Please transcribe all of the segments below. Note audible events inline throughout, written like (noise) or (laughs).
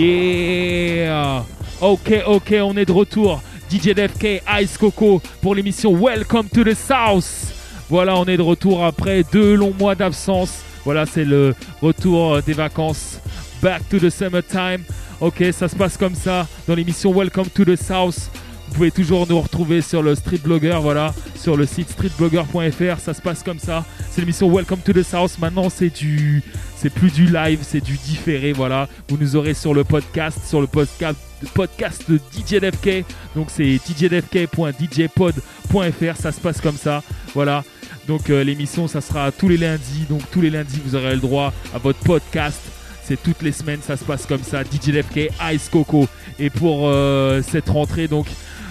Yeah Ok, ok, on est de retour. DJ DFK, Ice Coco pour l'émission Welcome to the South. Voilà, on est de retour après deux longs mois d'absence. Voilà, c'est le retour des vacances. Back to the summertime. Ok, ça se passe comme ça dans l'émission Welcome to the South. Vous pouvez toujours nous retrouver sur le Street Blogger, voilà, sur le site streetblogger.fr. Ça se passe comme ça. C'est l'émission Welcome to the South. Maintenant, c'est du, c'est plus du live, c'est du différé, voilà. Vous nous aurez sur le podcast, sur le podcast, de DJ DFK. Donc c'est djdfk.djpod.fr. Ça se passe comme ça, voilà. Donc euh, l'émission, ça sera tous les lundis. Donc tous les lundis, vous aurez le droit à votre podcast. C'est toutes les semaines, ça se passe comme ça. DJ DFK, Ice Coco. Et pour euh, cette rentrée, donc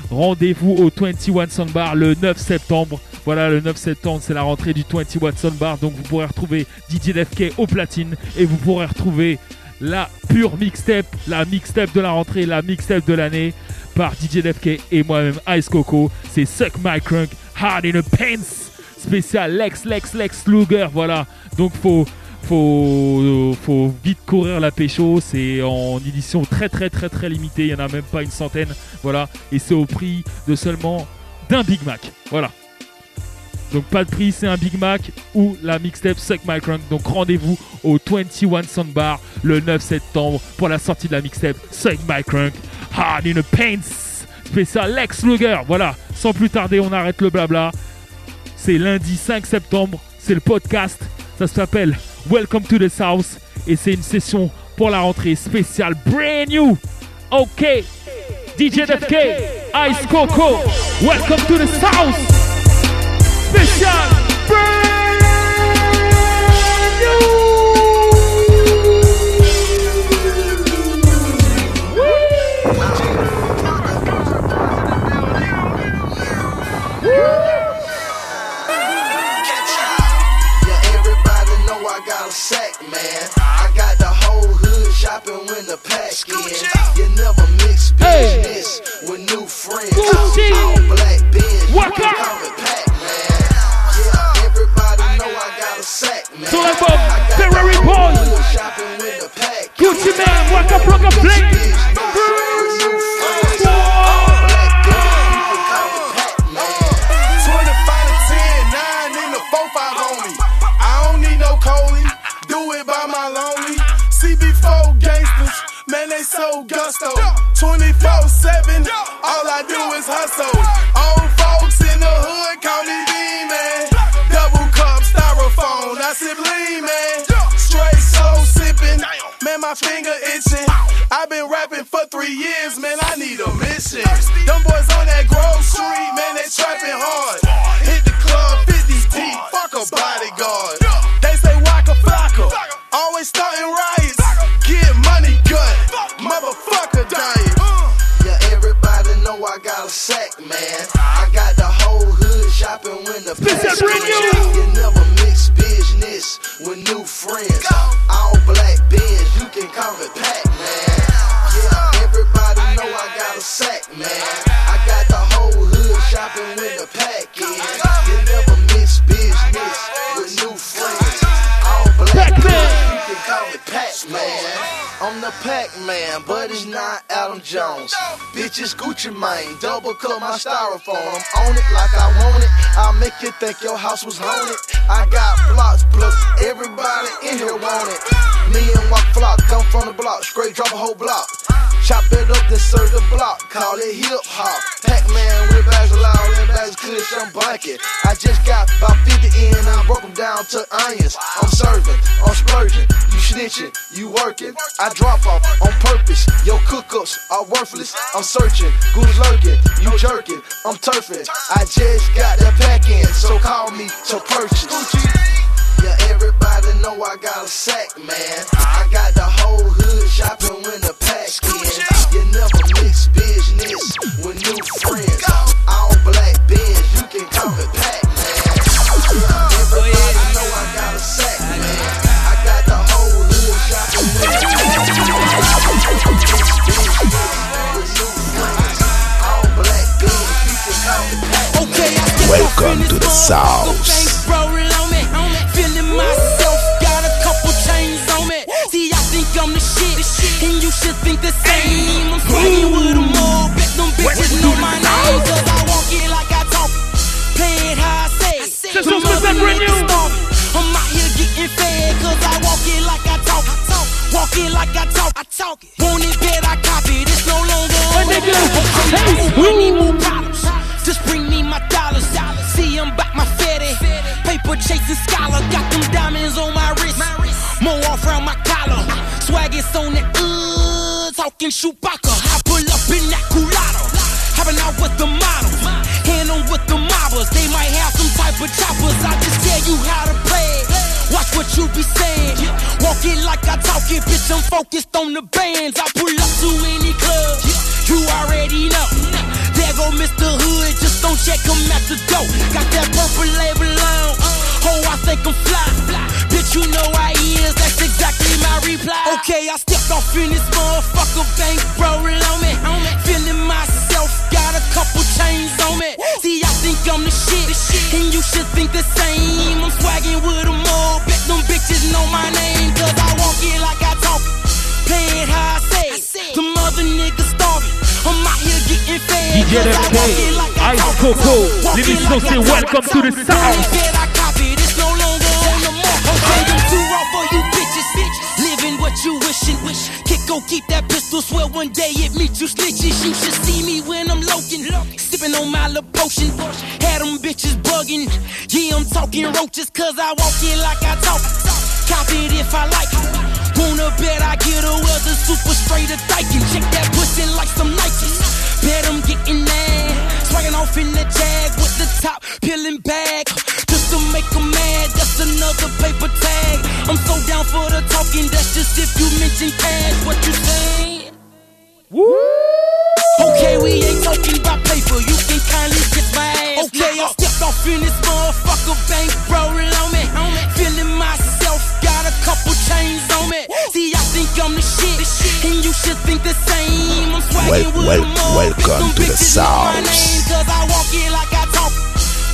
rendez-vous au 21 Sound Bar le 9 septembre. Voilà, le 9 septembre, c'est la rentrée du 21 Sound Bar. Donc vous pourrez retrouver DJ DFK au platine et vous pourrez retrouver la pure mixtape, la mixtape de la rentrée, la mixtape de l'année par DJ DFK et moi-même Ice Coco. C'est Suck My Crunk, Hard in a Pants, spécial Lex, Lex, Lex Luger. Voilà, donc faut, faut, faut vite courir la pécho. C'est en édition très, très, très, très limitée. Il n'y en a même pas une centaine. Voilà, et c'est au prix de seulement d'un Big Mac. Voilà. Donc pas de prix, c'est un Big Mac ou la mixtape Suck My Crunk. Donc rendez-vous au 21 Sound Bar le 9 septembre pour la sortie de la mixtape Suck My Crunk. Hard in a Paints spécial Lex Luger. Voilà, sans plus tarder, on arrête le blabla. C'est lundi 5 septembre, c'est le podcast. Ça s'appelle Welcome to the South et c'est une session pour la rentrée spéciale brand new. Ok, DJ DFK, Ice Coco, Welcome to the South. Spécial brand shopping when in. You never mix Hey. with new friends. Gucci. All black Benz, you Waka. can call it pack, man. Yeah, everybody know I got a sack, man. Sur l'album I Ferrari whole Boy. shopping when the pack Gucci. Man, Waka Flocka Flame. Business with man, they so gusto. 24-7, all I do is hustle. Old folks in the hood call me B-Man. Double cup styrofoam, I sip lean, man. Straight soul sipping, man, my finger itching. I've been rapping for three years, man, I need a mission. Them boys on that Grove Street, man, they trapping hard. Hit the club 50 deep, Bitch, it's Gucci Mane, double cut my styrofoam. I'm on it like I want it. I'll make you think your house was haunted. I got blocks, plus everybody in here want it. Me and Waka Flock come from the block, straight drop a whole block. Chop it up, then serve the block, call it hip hop. Pac-Man with bags loud and bags of kush, I'm blanket. I just got about 50 in, I broke them down to onions. I'm serving, I'm splurging, snitching, you working. I drop off on purpose, your cook-ups are worthless. I'm searching, who's lurking, you jerking, I'm turfing. I just got that pack in, so call me to purchase. Yeah, everybody know I got a sack, man. I got the whole hood shopping when the pack in. You never mix business with new friends. All Welcome to the motherfucker, South. bankroll. Feeling myself, got a couple chains on me. See, I think I'm the shit, and you should think the same. I'm swinging with them all, bet them bitches know my name. Cause I walk it like I talk, play it how I say. C'est Them son spécial other brand niggas new. starving. I'm out here getting fed, cause I walk it like I talk. Walk it like I talk. I talk it. Want it bad, I copy. It's no longer a nigga, Okay, hey, I need more problems. Just bring me my dollars. See, I'm back my fatty. Paper chasing scholar. Got them diamonds on my wrist. More off around my collar. Swag is on that uh, talking Chewbacca. I pull up in that culotta. Hopping out with the models. Hand on with the mobbers. They might have some type of choppers. I just tell you how to play. it. Watch what you be saying. Walk it like I talk it, bitch. I'm focused on the bands. I pull up to any club. You already know. There go Mr. Hood, just don't check him at the door. Got that purple label on. Uh, oh, I think I'm fly. Bitch, you know I is. That's exactly my reply. Okay, I stepped off in this motherfucker, bankroll on me. Feeling myself, got a couple chains on me. See, I think I'm the shit, and you should think the same. I'm swagging with them all. Bet them bitches know my name, cause I walk it like I talk. Play it how I say. Them other niggas DJ I Ice. Coco. I c'est talk. Welcome to the South. Living what you wishing. Kick go keep that pistol. Swear one day it meet you snitches. You should see me when I'm loking. Sipping on my little potion. Had them bitches bugging. Yeah, I'm talking roaches cause I walk it like I talk. Copy it if I like. Wanna bet I get a weather super straight or dyking. Check that pussy like some Nikes. Bet I'm getting that. Swagging off in the jag with the top peeling back. Just to make 'em mad, that's another paper tag. I'm so down for the talking, that's just if you mention cash. What you say? Okay, I in this motherfucker, bankroll on me. Feeling myself, got a couple chains on me. See, I think I'm the shit, and you should think the same. I'm swagging Wel- with wel- them welcome to the bitches know my South. Cause I walk it like I talk.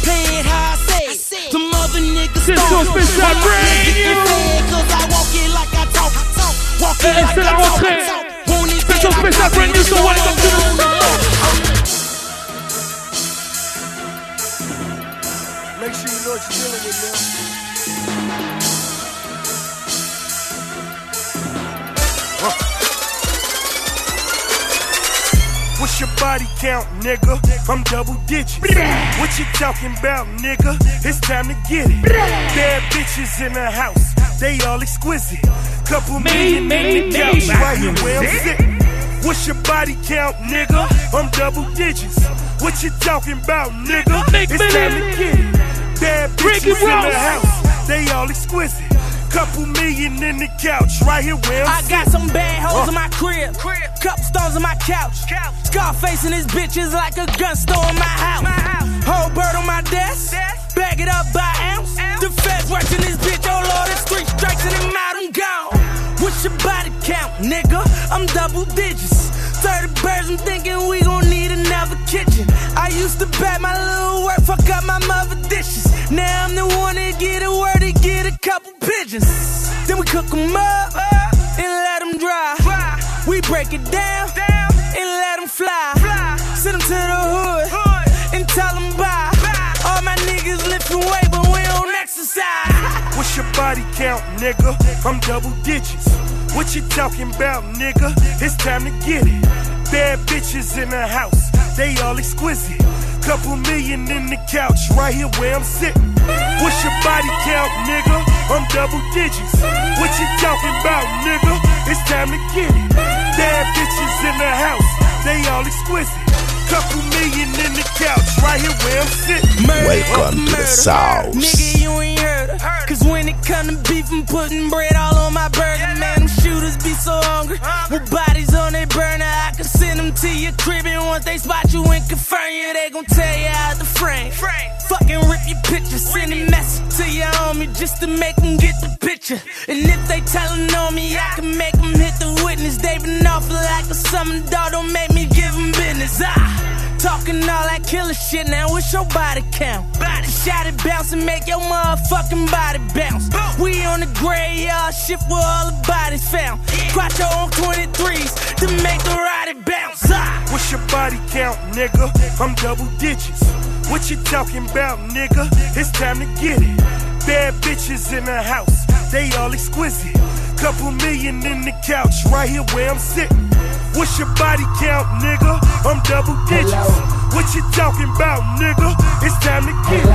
Play it how I say. Some other niggas C'est start. son spécial I'm out here brand getting new. fed, Cause I walk it like I talk. Walk it Eh, like I talk. rentrée. Want it C'est son bad, I spécial brand new, so welcome to the longer Make sure you know what you're dealing with now. What's your body count, nigga? I'm double digits. What you talking about, nigga? It's time to get it. Bad bitches in the house, they all exquisite. Couple million me, in the me, couch, me. What's your body count, nigga? I'm double digits. What you talking about, nigga? It's time to get it. Bad bitches in the house, they all exquisite. Couple million in the couch, right here where I'm I got some bad hoes Uh. in my crib. crib. Couple stones in my couch. Scarface and his bitches like a gun store in my house. Whole bird on my desk. Bag it up by ounce. The feds watching this bitch. Oh lord, it's three strikes and I'm out. What's your body count, nigga? I'm double digits. 30 birds, I'm thinking we gon' need another kitchen. I used to bet my little work, fuck up my mother dishes. Now I'm the one that get a word to get a couple pigeons. Then we cook 'em up and let 'em dry. We break it down and let 'em fly. Send 'em to the hood and tell 'em What's your body count, nigga? I'm double digits. What you talking about, nigga? It's time to get it. Bad bitches in the house, they all exquisite. Couple million in the couch, right here where I'm sitting. What's your body count, nigga? I'm double digits. What you talking about, nigga? It's time to get it. Bad bitches in the house, they all exquisite. Couple million in the couch, right here where I'm sitting. Murder Welcome after to the murder. South. Nigga, you ain't heard her. Cause when it come to beef I'm putting bread all on my burger. Man, them shooters be so hungry. With bodies on their burner, I can send them to your crib. And once they spot you and confirm you, they gon' tell you out the frame. Fucking rip your picture, send a message to your homie just to make them get the picture. And if they tellin' on me, I can make them hit the witness. They been awful like a summer dog, don't make me give them business. Ah. Talking all that killer shit now, what's your body count? Body shot it bounce and make your motherfucking body bounce. We on the graveyard shift where all the bodies found. Quattro on 23s to make the ride it bounce. Ah. What's your body count, nigga? I'm double digits. What you talking about, nigga? It's time to get it. Bad bitches in the house, they all exquisite. Couple million in the couch, right here where I'm sitting. What's your body count, nigga? I'm double digits. What you talking about, nigga? It's time to get it.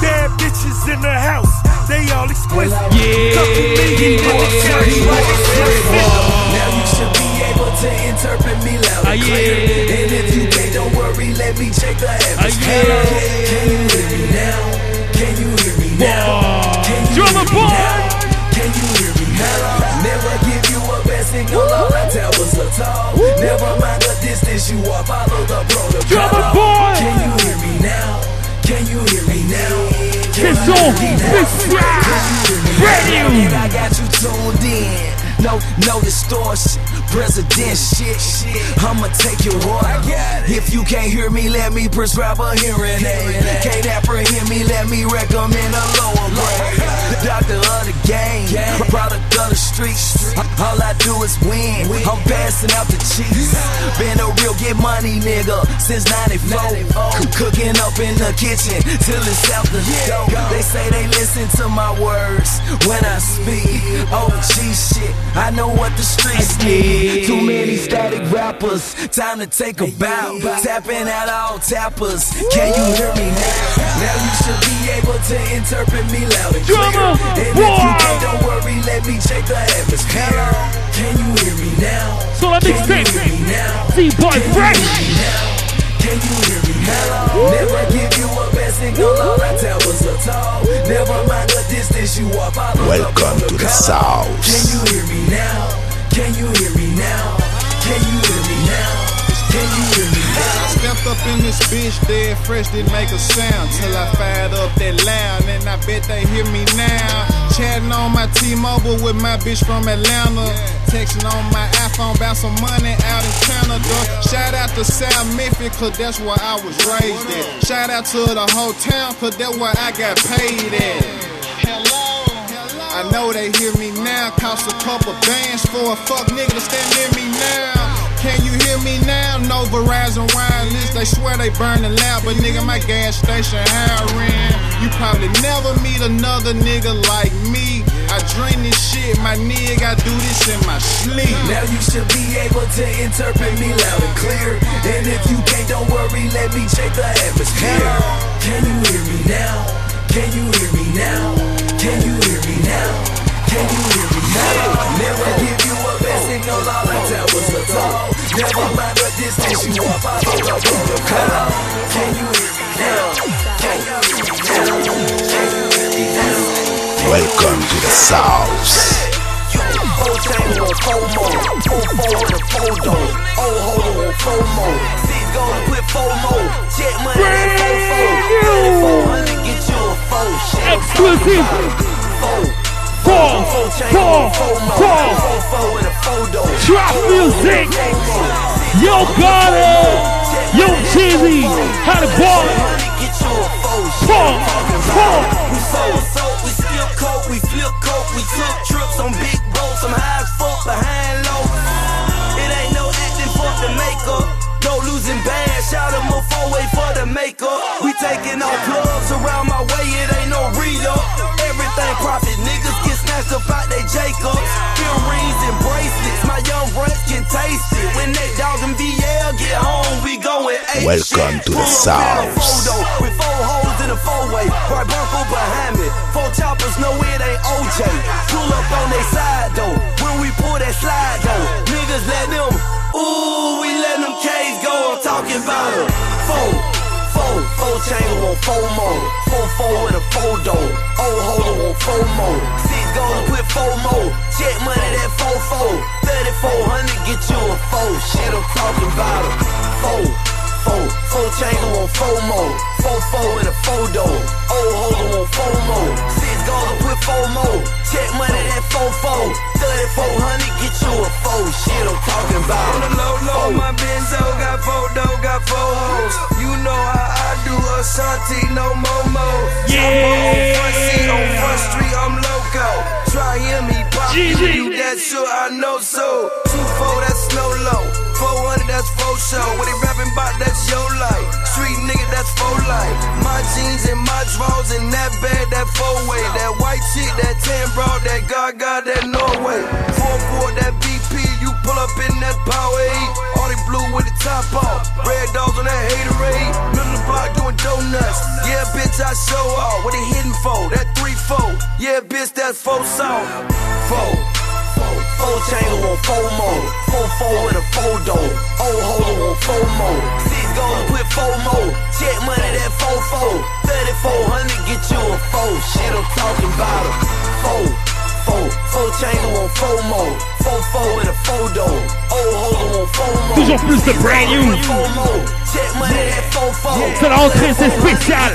Bad bitches in the house, they all exquisite. Couple million in the couch, right here where I'm sitting. Now you should be able to interpret me loud and Ah, clear. yeah. And if you can't, don't worry, let me check the atmosphere. yeah. Can you hear me now? Can you hear me now? Can you hear me now? Can you hear me now? Never give you a bad signal, all I tell was a talk. Never mind the distance you are, follow the protocol. Drumma Boy. Can you hear me now? Can you hear me now? Can This you song, hear me this now? rap, Can you hear me radio. now? And I got you tuned in. No, no distortion. President shit. I'ma take your order. If you can't hear me, let me prescribe a hearing aid. Can't apprehend me, let me recommend a lower grade. Doctor of the game, product of the streets. All I do is win. I'm passing out the cheese. (laughs) Been a real get money nigga since 94. Cooking up in the kitchen till it's out the door. They say they listen to my words when I speak. Oh, OG shit, I know what the streets need. Too many static rappers, time to take a bow. Tapping out all tappers. Can you hear me now? Now you should be able to interpret me loud and clear. And if you can't, don't worry, let me check the atmosphere. Can you hear me now? So let me Can you sing. hear me now? D-Boy Can you Fresh. hear me now? Can you hear me now? Never give you a bad signal, all I tell was a talk. Never mind the distance you are, follow Welcome to the protocol. South. Can you hear me now? Can you hear me now? Can you hear me now? Can you hear me now? I stepped up in this bitch, dead fresh, didn't make a sound till I fired up that loud, and I bet they hear me now. Chatting on my T-Mobile with my bitch from Atlanta, texting on my iPhone about some money out in Canada. Shout out to South Memphis, cause that's where I was raised at. Shout out to the whole town, cause that's where I got paid at. Hello. I know they hear me now. Cost a couple bands for a fuck nigga to stand near me now. Can you hear me now? No Verizon wireless. They swear they burning loud, but nigga, my gas station hiring. You probably never meet another nigga like me. I dream this shit, my nigga. I do this in my sleep. Now you should be able to interpret me loud and clear. And if you can't, don't worry, let me check the atmosphere. Can you hear me now? Can you hear me now? Can you hear me now? Can you hear me now? Never give you a blessing, no lie like that was a dog. Never mind the distance you are, follow the protocol. Can you hear me now? Can you hear me now? Can you hear me now? Welcome to the South. Whole chain on FOMO, full forward and photo, old holder on promo. Six gold, quit FOMO, money and fofo, 400 Exclusive. Four, Four, four. Trap music. Yo, Carter. Yo, Jeezy. How the ball? Four. Four. We sold soap, we steal coke, we flip coke, we took trips on big boats. I'm high as fuck behind for the makeup. We taking all plugs around my way, it ain't no re-up. Everything profit, niggas get snatched up out they Jacobs. Earrings and bracelets, my young can taste it. When that dog and VL get home, we going eight Welcome to the South. With four holes in a four-way, right Bronco behind me. Four choppers, no it ain't OJ. Pull up on they side though. When we pull that slide though, niggas let them. Ooh, we let them K's go. I'm talking about them. Four, four, chain on four more. Four four with a four door. Old holder want four more. Six goals, put four more. Check money that four four. 3400 get you a four. Shit, I'm talking about four. Four, four chains want four more. Four, four in a four door. Old holder want four more. Six goals, put four more. Check money that four four. 3400 get you a four. Shit, I'm talking about On the low low, my Benzo got four dough, got four Ashanti, no momo. Yeah. on front seat, on front street, I'm loco. Try him, he pop you, that sure I know so. Two four, that's snow low. 400, that's four show. What he rapping about, that's your life. Street nigga, that's four life. My jeans and my drawers and that bag, that four way. That white chick, that tan broad, that gaga, that Norway. Four four, that you pull up in that eight. All they blue with the top off. Red dogs on that haterade. Middle of the block doing donuts. Yeah, bitch, I show off. What they hitting for? That three four. Yeah, bitch, that's four song. Four. Four chains want four more. Four four with a four door. Old holder on four more. Six goals, put four more. Check money that four four. 3400 get you a four. Shit, I'm talking about a four. Four, want four more. Four four in a four door. Old oh, holder want four more. Toujours plus de brand new. Four more. Check money that four four. C'est la rentrée, c'est spécial.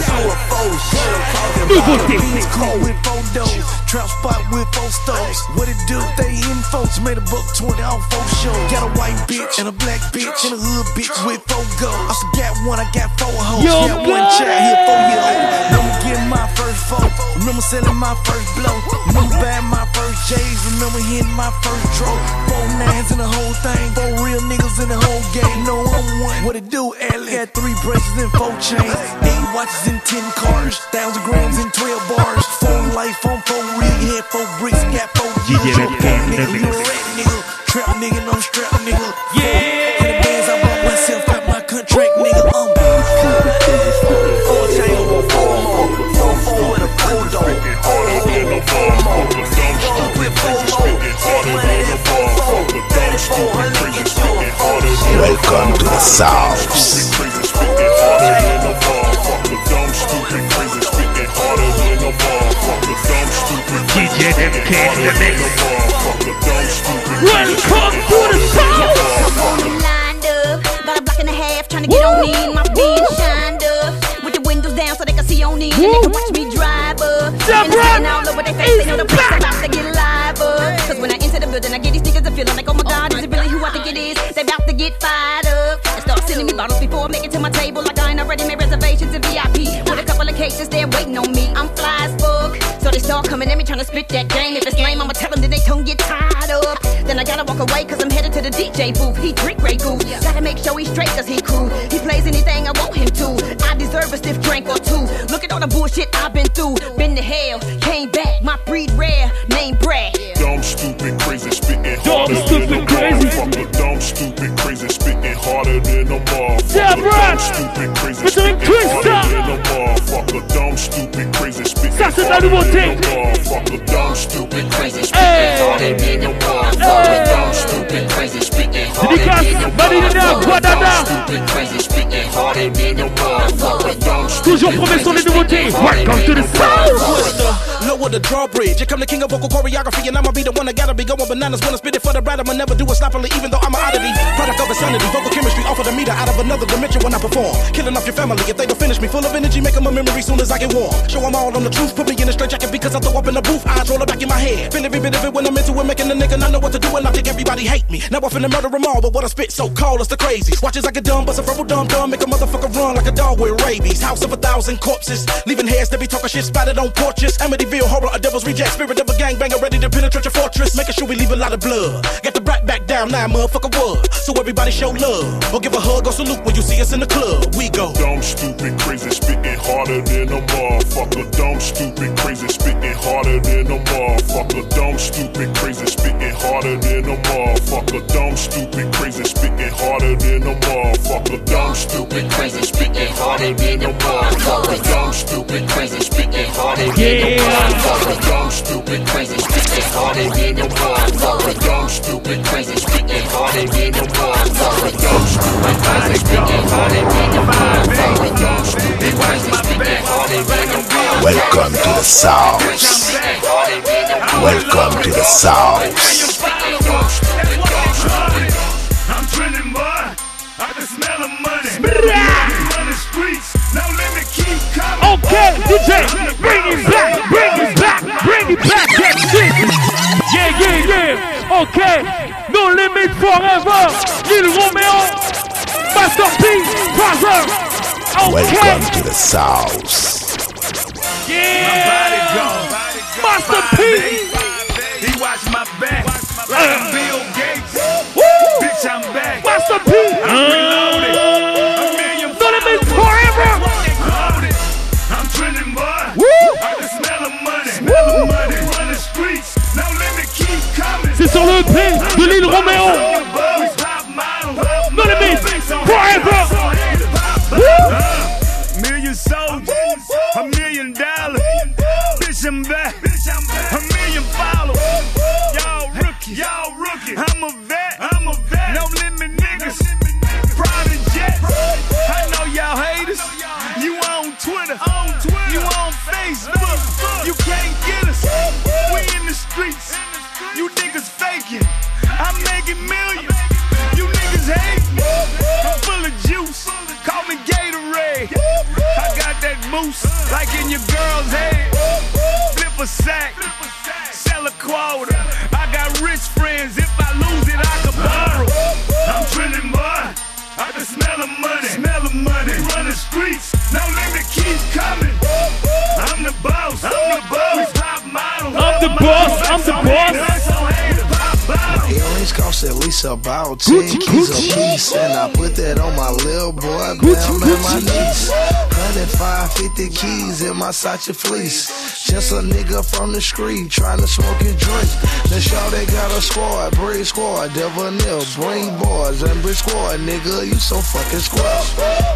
Nouveauté. Trap spot with four stores. What it do? They in folks made a buck twenty on four shows. Got a white bitch and a black bitch and a hood bitch with four goals. I still got one, I got four hoes. Yo, got one child here, four year old. Remember getting my first four. Remember selling my first blow. Remember buying my first J's. Remember hitting my first draw. Four nines in the whole thing. Four real niggas in the whole game. No, I'm one. What it do, Ellie? Got three braces and four chains. Eight watches and ten cars. Thousand grams and twelve bars. Four life on four rig. Had four bricks. Got four. Red Fuck Cam, nigga, nigga. you a rat nigga. Trap nigga, no strap nigga. Yeah. A motherfucker. Dumb, stupid, DJ MK in the mix. motherfucker. Dumb, stupid, Welcome to the South. Only lined up, about a block and a half, trying to get on in. My being shined up, with the windows down so they can see on in. And they can watch me drive up. And it's getting all over their face, they know the place about to get live up. Cause when I enter the building, I get these niggas a feeling like, oh it is? They about to get fired up. And start sending me bottles before I make it to my table. Like I ain't already made reservations in VIP. With a couple of cases there waiting on me. I'm fly as fuck. So they start coming at me trying to spit that game. If it's lame, I'ma tell them that they tongue get tied up. Then I gotta walk away cause I'm headed to the DJ booth. He drink Grey Goose. Gotta make sure he's straight cause he cool. He plays anything I want him to. I deserve a stiff drink or two. Look at all the bullshit I've been through. Been to hell, than a motherfucker. Yeah, bruh. Dumb, stupid, crazy, With the spitting twist harder up. Than a motherfucker. Dumb, stupid, crazy, spitting Ça, c'est de la harder nouveauté. than a motherfucker. Dumb, stupid, crazy, spitting Hey. harder than a motherfucker. Dumb, stupid, crazy, spitting harder Dédicace, than a Madina, motherfucker. Guadana. Dumb, stupid, crazy, spitting harder than a motherfucker. Dumb, Toujours promet sur les nouveautés. Welcome to the South. Lower the drawbridge. Here come the king of vocal choreography, and I'ma be the one that gotta be going bananas. Wanna spit it for the bride, I'ma never do it sloppily, even though I'm an oddity. Product of insanity, vocal chemistry off of the meter, out of another dimension when I perform. Killing off your family if they don't finish me. Full of energy, make 'em a memory soon as I get warm. Show 'em all on the truth, put me in a straight jacket because I throw up in the booth. Eyes roll back in my head. Feel every bit of it when I'm into it, making a nigga not know what to do, and I think everybody hate me. Now I'm finna murder 'em all, but what I spit so cold, it's the crazy. Watch as I get dumb, bust a verbal dumb dumb, make a motherfucker run like a dog with rabies. House of a thousand corpses, leaving heads that be talking shit spattered on porches. Amityville horror, a devil's reject, spirit of a gangbanger ready to penetrate your fortress, making sure we leave a lot of blood. Get the brat back down now, motherfucker wood. So everybody show love, or give a hug or salute when you see us in the club. We go. Dumb, stupid, crazy, spitting harder than a motherfucker. Dumb, stupid, crazy, spitting harder than a motherfucker. Dumb, stupid, crazy, spitting harder than a motherfucker. Dumb, stupid, crazy, spitting harder than a motherfucker. Dumb, stupid, crazy, spitting harder than a motherfucker. Dumb, stupid, crazy, spitting harder than a motherfucker. Dumb, stupid, crazy, spitting harder than a motherfucker. Dumb, stupid, crazy, spitting harder than a motherfucker. Dumb, stupid, crazy, spitting harder than a motherfucker. Dumb, stupid, crazy, spitting harder than a motherfucker. Welcome to the South. Welcome to the South. I'm trending, boy. I can smell the money. Run streets. Now let me keep coming. Okay, DJ, bring it back, bring it back, bring it back, that shit. Yeah, yeah, yeah. Okay, no limit forever. Lil Romeo, Master P, Father. Okay, Welcome to the South. yeah. Master P. He watch my back like I'm Bill Gates. Woo. Bitch, I'm back. Master P. I'm reloaded. A million No limit forever. loaded. I'm trending, boy. Woo. I can smell the money. Smell the money. Run the streets. Now let me keep coming. C'est sur le P de Lil Romeo. No limit forever. Woo. Million soldiers, a million dollars. Bitch, I'm back. A million followers. Y'all rookies. Y'all rookies. I'm a vet. I'm a vet. No limit niggas. Private jets. I know y'all haters. You on Twitter. On Twitter. You on Facebook. You can't get us. We in the streets. You niggas faking. I'm making millions. Moose like in your girl's head. Flip a sack. Sell a quota. I got rich friends. If I lose it, I can borrow. I'm trending, boy. I can smell the money. Smell the money. Run the streets. Now let me keep coming. I'm the boss. I'm the boss. Top model. I'm the boss. I'm the boss. Earrings cost at least about 10 keys a piece. And I put that on my little boy, Bam, and my niece. 105, 50 keys in my Sacha fleece. Just a nigga from the street trying to smoke and drink. The show they got a squad, Brave squad, Devil Nil, bring boys, and Bridge squad, nigga, you so fucking squad.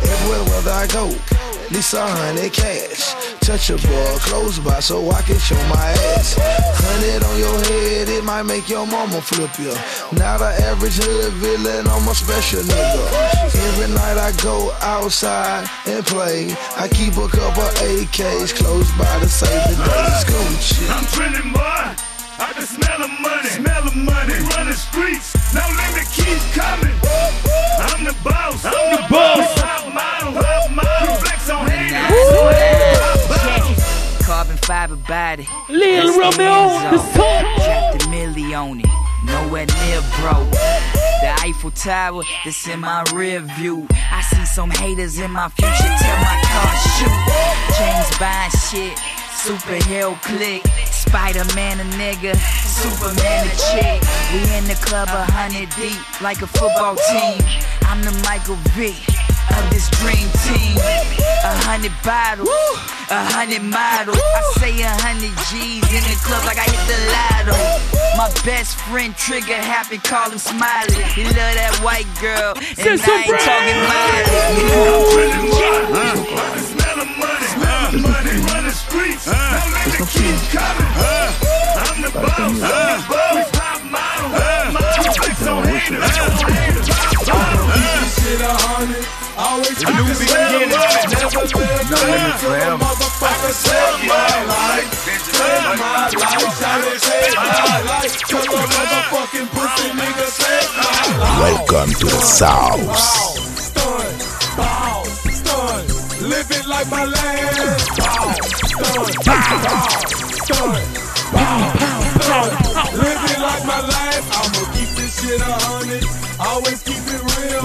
Everywhere whether I go, at least a hundred cash. Touch a boy close by so I can show my ass. Hundred on your head, it might make your mama flip you. Not an average hood villain, I'm a special nigga. Every night I go outside and play. I keep a couple AKs close by to save the day. Gucci. I'm trending, boy. I can smell the money. Smell the money. Run the streets. Now let me keep coming. I'm the boss. I'm the boss. Top model. Top model. Flex on haters. Fiber body. Lil Romeo, the song. Dropped a. Nowhere near broke. The Eiffel Tower that's in my rear view. I see some haters in my future. Tell my car shoot. James Bond shit. Superhero click. Spider-Man a nigga. Superman a chick. We in the club a hundred deep like a football team. I'm the Michael Vick of this dream team. A hundred bottles, a hundred models. I say a hundred G's in the club like I hit the lotto. My best friend Trigger happy, call him Smiley. He love that white girl, and I Sister ain't talking Miley. Smell the money. Smell the money. Run the streets. Now let me keep coming. I'm the boss. I'm the boss. Top model. Top model. Flex on haters. Shit a hundred, always keep new beginning. No limit forever. Motherfucker, save my life. Save my life. Shout it, save my life. Tell a motherfucking pussy nigga, save my life. Welcome to the South. Stun, bow, stun. Living like my land. Bow, stun, bow, stun, bow, stun. Living like my life. I'ma keep this shit a hundred. Always keep it real.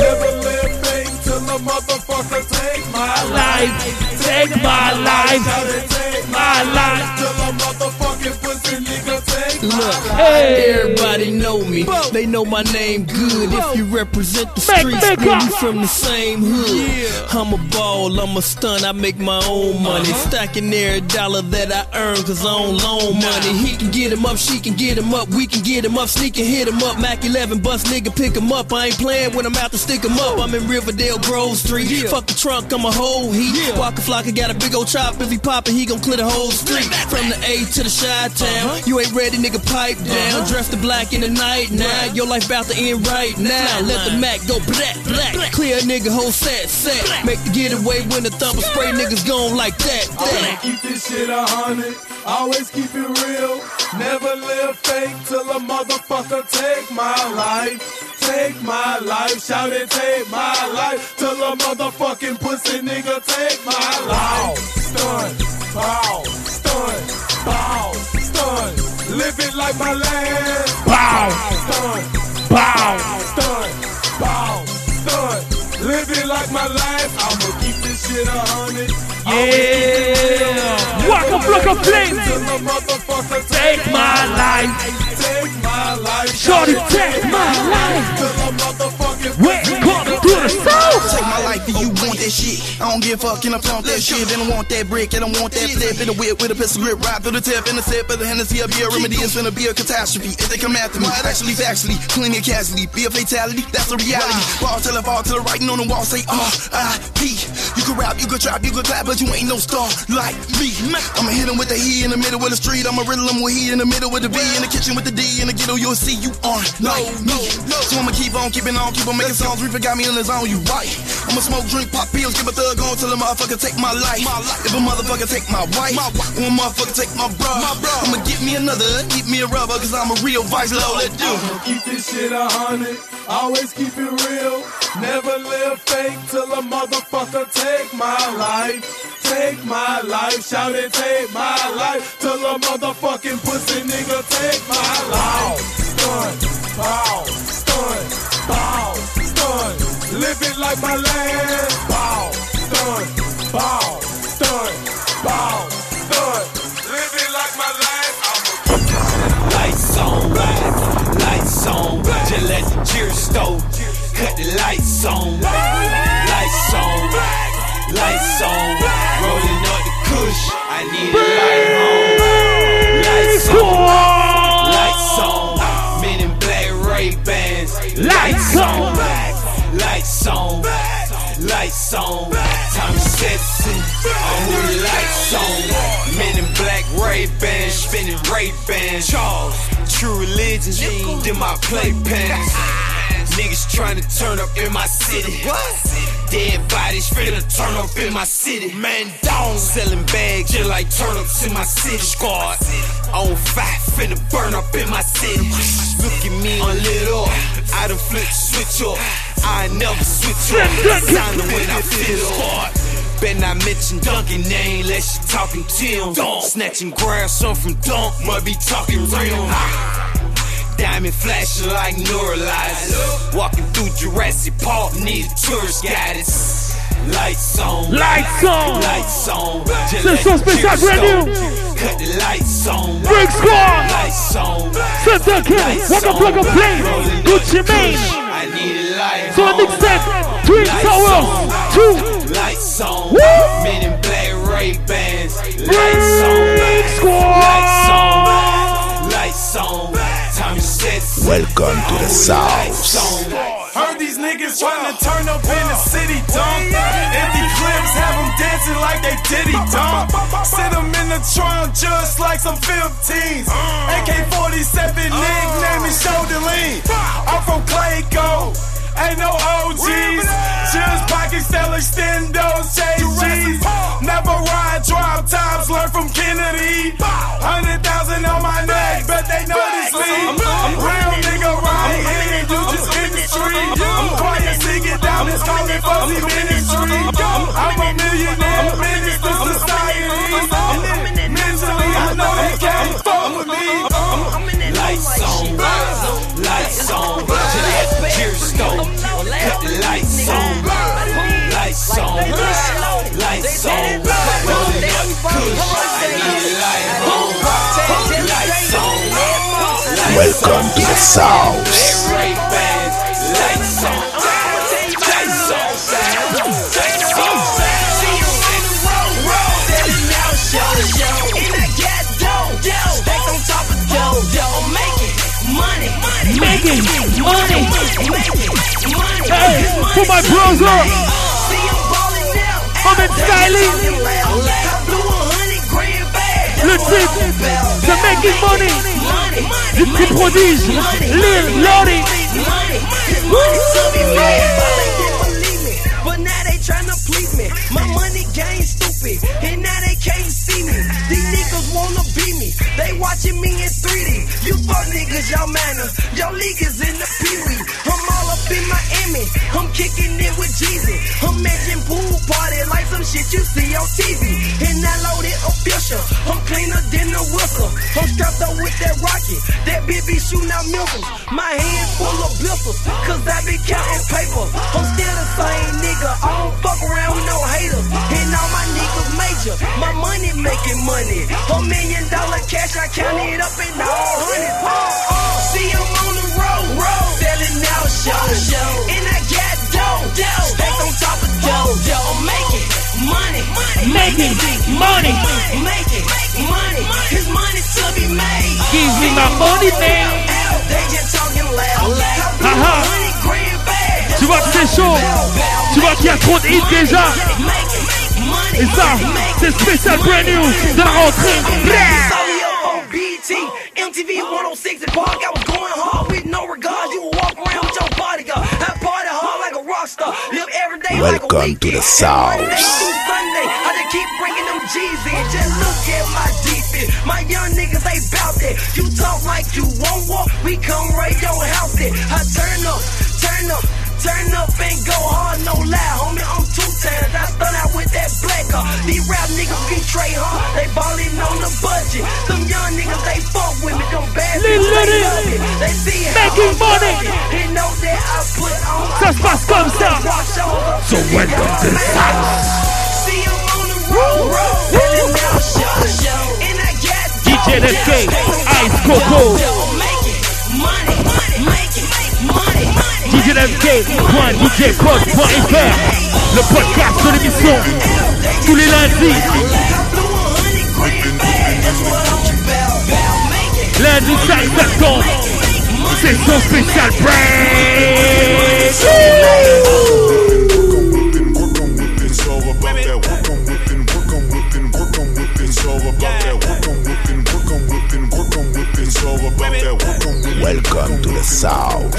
Never live fake till a motherfucker take my life. Take my life. Shout take my life. Till a motherfucking pussy nigga take my Look, Hey. everybody know me. They know my name good. If you represent the Make- streets, make then you from the same hood. I'm a ball, I'm a stunt, I make my own money. Uh-huh. Stacking every dollar that I earn, cause I don't loan money. He can get him up, she can get him up, we can get him up, sneak and hit him up. Mac 11 bus nigga, pick him up. I ain't playing when I'm out to stick him up. I'm in Riverdale Grove Street. Fuck the trunk, I'm a whole heat. Waka Flocka got a big old chop. If he poppin', he gon' clear the whole street. From the A to the Chi Town. You ain't ready, nigga, pipe down, dressed in black in the night. Now your life about to end right now. Let the Mac go black, black. Clear a nigga whole set, set. Make the getaway when the thumper spray niggas gone like that. I'ma keep this shit a hundred. Always keep it real. Never live fake till a motherfucker take my life. Take my life. Shout it, take my life. Till a motherfucking pussy nigga take my life. Stun, bow, stun, bow, stun. Live it like my last. Bow. Stun, Bow. stun, bow, stun. Live it like my life. I'ma keep this a hundred. Yeah. Waka Flocka Flames. Take my life. Take my life. Shorty, take my life. Welcome to the south. Take my life and you want that shit. I don't give a fuck and I flaunt that shit. And I want that brick and I want that flip. In a whip with a pistol grip, ride through the tip. In the sip of the Hennessy, up here. Remedy is gonna be a catastrophe. If they come after me, actually, factually, clean it casually. Be a fatality, that's the reality. Ball till I fall to the writing on the wall, say ah, R.I.P. You can rap, you can trap, you can clap, but you ain't no star like me. I'ma hit him with the he in the middle of the street. I'ma riddle him with he in the middle with the B. In the kitchen with the D. In the ghetto, you'll see you aren't like me. So I'ma keep on keeping on, keep on making songs. Reaper got me in the zone, you right. I'ma smoke, drink, pop pills, give a thug on till a motherfucker take my life. My life. If a motherfucker take my wife, or a motherfucker take my bro, I'ma get me another, eat me a rubber, cause I'm a real vice lord. Let's do. I'ma keep this shit a hundred. Always keep it real. Never live fake till a motherfucker take my life. Take my life. Shout it, take my life. Till a motherfucking pussy nigga take my life. Stun, bow, stun, bow, stun. Live it like my last. Bow, stun, bow, stun, bow, stun. Live it like my last. Lights on, lights on, Gillette the cheer stove, cut the lights on, lights on, lights on, rolling up the kush, I need a light home, lights on, lights on, men in black Ray Bans, lights on, lights on, lights on, Time Tommy Stetson, on who the lights on, men in black Ray Bans, spinning Ray Bans, Charles, true religion, then my playpens. Niggas trying to turn up in my city. Dead bodies finna turn up in my city. Man down, selling bags just like turnips in my city. Squad on fire, finna burn up in my city. Look at me, I'm lit up. I done flip switch up. I never switch up. Sign when I feel squad. Bet not mention Duncan name unless you talking Tim. Snatching grass, some from Dunk, must be talking real. Diamond flashing like neuralizer. Walking through Jurassic Park, need a tourist guidance. Lights on, Lights on. lights on. C'est son spécial brand new. Cut the lights on, Big squad. lights on. Santa Kill. Waka Flocka Flames. Gucci Mane. I need a light So the home. next step. Twin Lights Towers. on. Two. Lights on. Woo! Men in black Ray Bans. Lights on. squad. Lights on. Lights on. Tommy Stetson. Welcome to the South. Heard these niggas trying to turn up in the city, dump. Empty clips have them dancing like they diddy, dump. Sit them in the trunk just like some 15s. AK 47, nickname is Shoulder Lean. I'm from Clayco. Ain't no OGs, just pocket sell extendos, JGs. Never ride drop tops, learn from Kennedy. Hundred thousand on my neck, but they know this lead. I'm real nigga right here, you just in. I'm quiet, down, it's call me fuzzy ministry. I'm a millionaire, minister to society. Mentally, I know they can't fuck with me. Lights on, lights on. Cut the lights on, lights on, lights on. Rolling up the kush, I need light Welcome to the South. Black Ray Bans, lights on, lights on, lights on. Making money. Hey, for my brother. I'm in styling. Legit. They're making money. du petit prodige, Lil Lody. But now please me. My money game stupid, and now they can't see me. Niggas wanna be me. They watching me in 3D. You fuck niggas, y'all manner. Y'all league is in the pee-wee. I'm all up in Miami. I'm kicking it with Jeezy. I'm making pool party like some shit you see on TV. And I loaded official. I'm cleaner than a whistle. I'm strapped up with that rocket. That bitch be shooting out missiles. My hands full of blisters. Cause I be counting paper. I'm still the same nigga. I don't fuck around with no haters. And all my niggas major. My money making money. A million dollar cash, I count it up in all hundreds. Oh, oh. See, I'm on the road. road. Selling out shows. And I got dough. dough. Stacked on top of dough. dough. Making money. Making money. Making money. His money to be made. Give me my money, man. They just talking loud. Uh-huh. Haha. Uh-huh. Tu vois que c'est chaud. Tu vois qu'il y a trop de hits déjà. Et ça, c'est spécial brand new de la rentrée. BT, MTV 106 and Park. I was going hard with no regards. You would walk around with your bodyguard. I party hard like a rock star. Live every day like a Welcome to the Monday South. Sunday, I just keep bringing them G's in. Just look at my defense. My young niggas, they bout that. You talk like you won't walk, we come right your house it. I turn up, turn up, turn up and go hard, no lie, homie. I'm two times. I stun out with that black car. These rap niggas be Trey hard, they ballin' on the budget. Some young niggas, they fuck with me. Them bad Lil bitches, they love it. They see how Making I'm money. They know that I put on Ça se passe comme ça. So welcome to the South. See I'm on the road, road, selling out shows, shows. And I got DJ LFK, Ice Coco. DJ LFK.djpod.fr Le podcast de l'émission tous les lundis. Lundi 5 septembre, c'est son spécial break. Welcome to the South.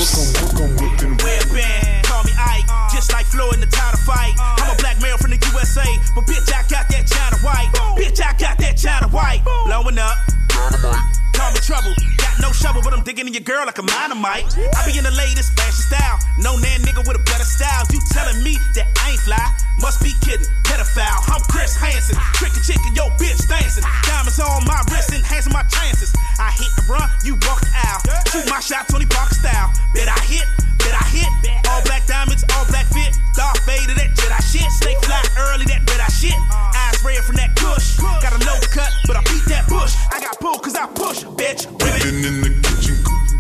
Call me Ike, just like Floyd in the title fight. I'm a black male from the USA, but bitch, I got that China white. Bitch, I got that China white. Blowing up. Call me trouble. Got no shovel, but I'm digging in your girl like a dynamite. I be in the latest fashion style. No nan nigga with a better style. You telling me that I ain't fly? Must be kidding. Pedophile. I'm Chris Hansen. Trick a chick yo bitch dancing. Diamonds on my wrist, enhancing my chances. I hit the run, you walk aisle. Shoot my shot, Tony Parker style. Bet I hit, bet I hit. All black diamonds, all black fit. Dark fade of that Jedi shit. Snake fly early, that red eye shit. Eyes red from that kush. Got a low cut, but I beat that bush. I got pulled cause I push, bitch. Whipping in the kitchen,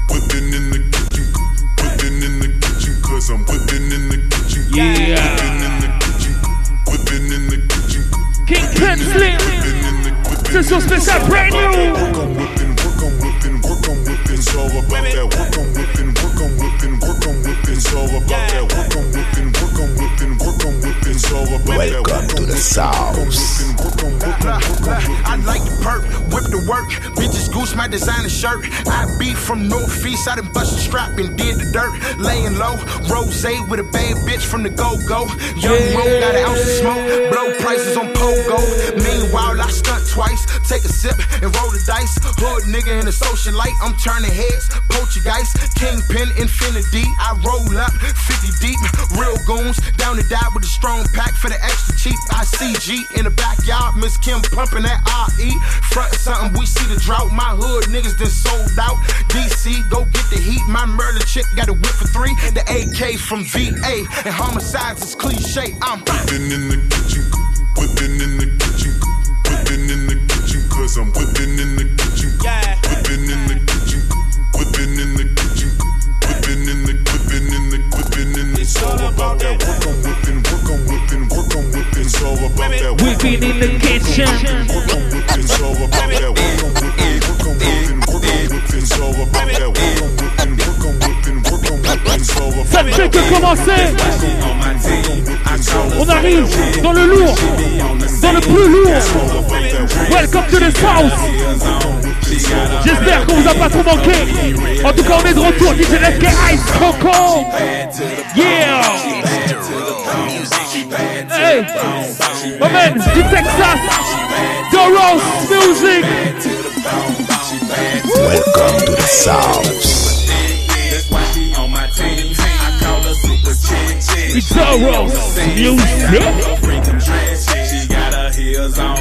whipping in the kitchen, whipping in the kitchen, cause I'm whipping in the kitchen. Yeah. Whipping in the kitchen, whipping in the kitchen. Kingpen Slim. C'est son spécial brand new. It's all about that work on whipping, work on whipping, work on whipping. It's all about that work on whipping, work on whipping, work on whipping. It's all about that Welcome to the South. I like the perk, whip the work. Bitches goose my designer shirt. I be from Northeast, I done bust a strap and did the dirt. Laying low, rose with a bad bitch from the go go. Young Mo got an ounce of smoke, blow prices on pogo. Meanwhile, I stunt twice, take a sip and roll the dice. Hood nigga in the social light, I'm turning heads. Poltergeist, Kingpin, Infinity. I roll up 50 deep, real goons down to die with a strong pack for the extra cheap. I CG in the backyard, Miss Kim pumping that RE. Front something, we see the drought. My hood niggas done sold out. DC, go get the heat. My murder chick got a whip for three. The AK from VA and homicides is cliche. I'm whipping in the kitchen, whipping in the kitchen, whipping in the kitchen, cause I'm whipping in the kitchen, yeah. whipping in the kitchen, Ça ne fait que commencer. On arrive dans le lourd, dans le plus lourd. Welcome to the South. J'espère qu'on vous a pas trop manqué. En tout cas, on est de retour. DJ FK Ice Coco. Yeah. Hey. My man, du Texas. Dorrough Music. Welcome to the South. It's Dorrough Music. She got her heels on,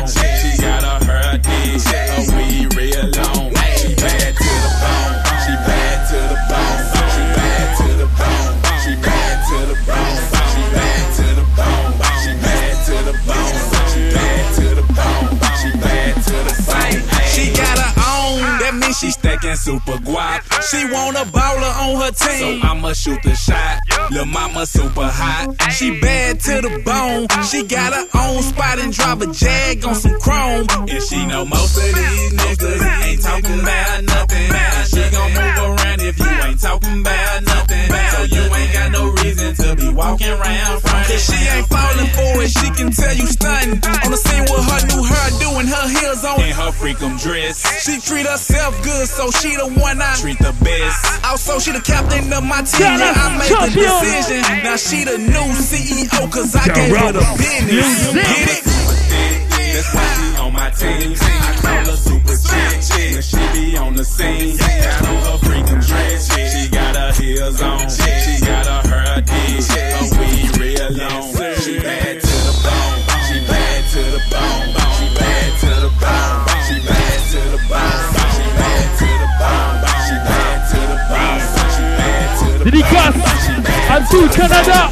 super guap. She want a baller on her team, So I'ma shoot the shot. Lil' mama super hot. She bad to the bone. She got her own spot and drive a jag on some chrome. And she know most of these niggas ain't talking about nothing. And she gon' move around if you ain't talking about nothing. So you ain't got no reason to be walking around front. Cause she ain't falling for it, she can tell you stunning. On the scene with her new hair doing her heels on. In her freakum dress. She treat herself good, so she the one I treat the best. Also, she the captain of my team. Shout Yeah, I made the decision. Now she the new CEO, cause I gave her the business. You get it? That's why she on my team. I call her super chick. When she be on the scene, got on her freaking dress. She got her heels on. She got her hair did. Her weed real long. She bad to the bone. She bad to the bone. Dédicace à tout Canada.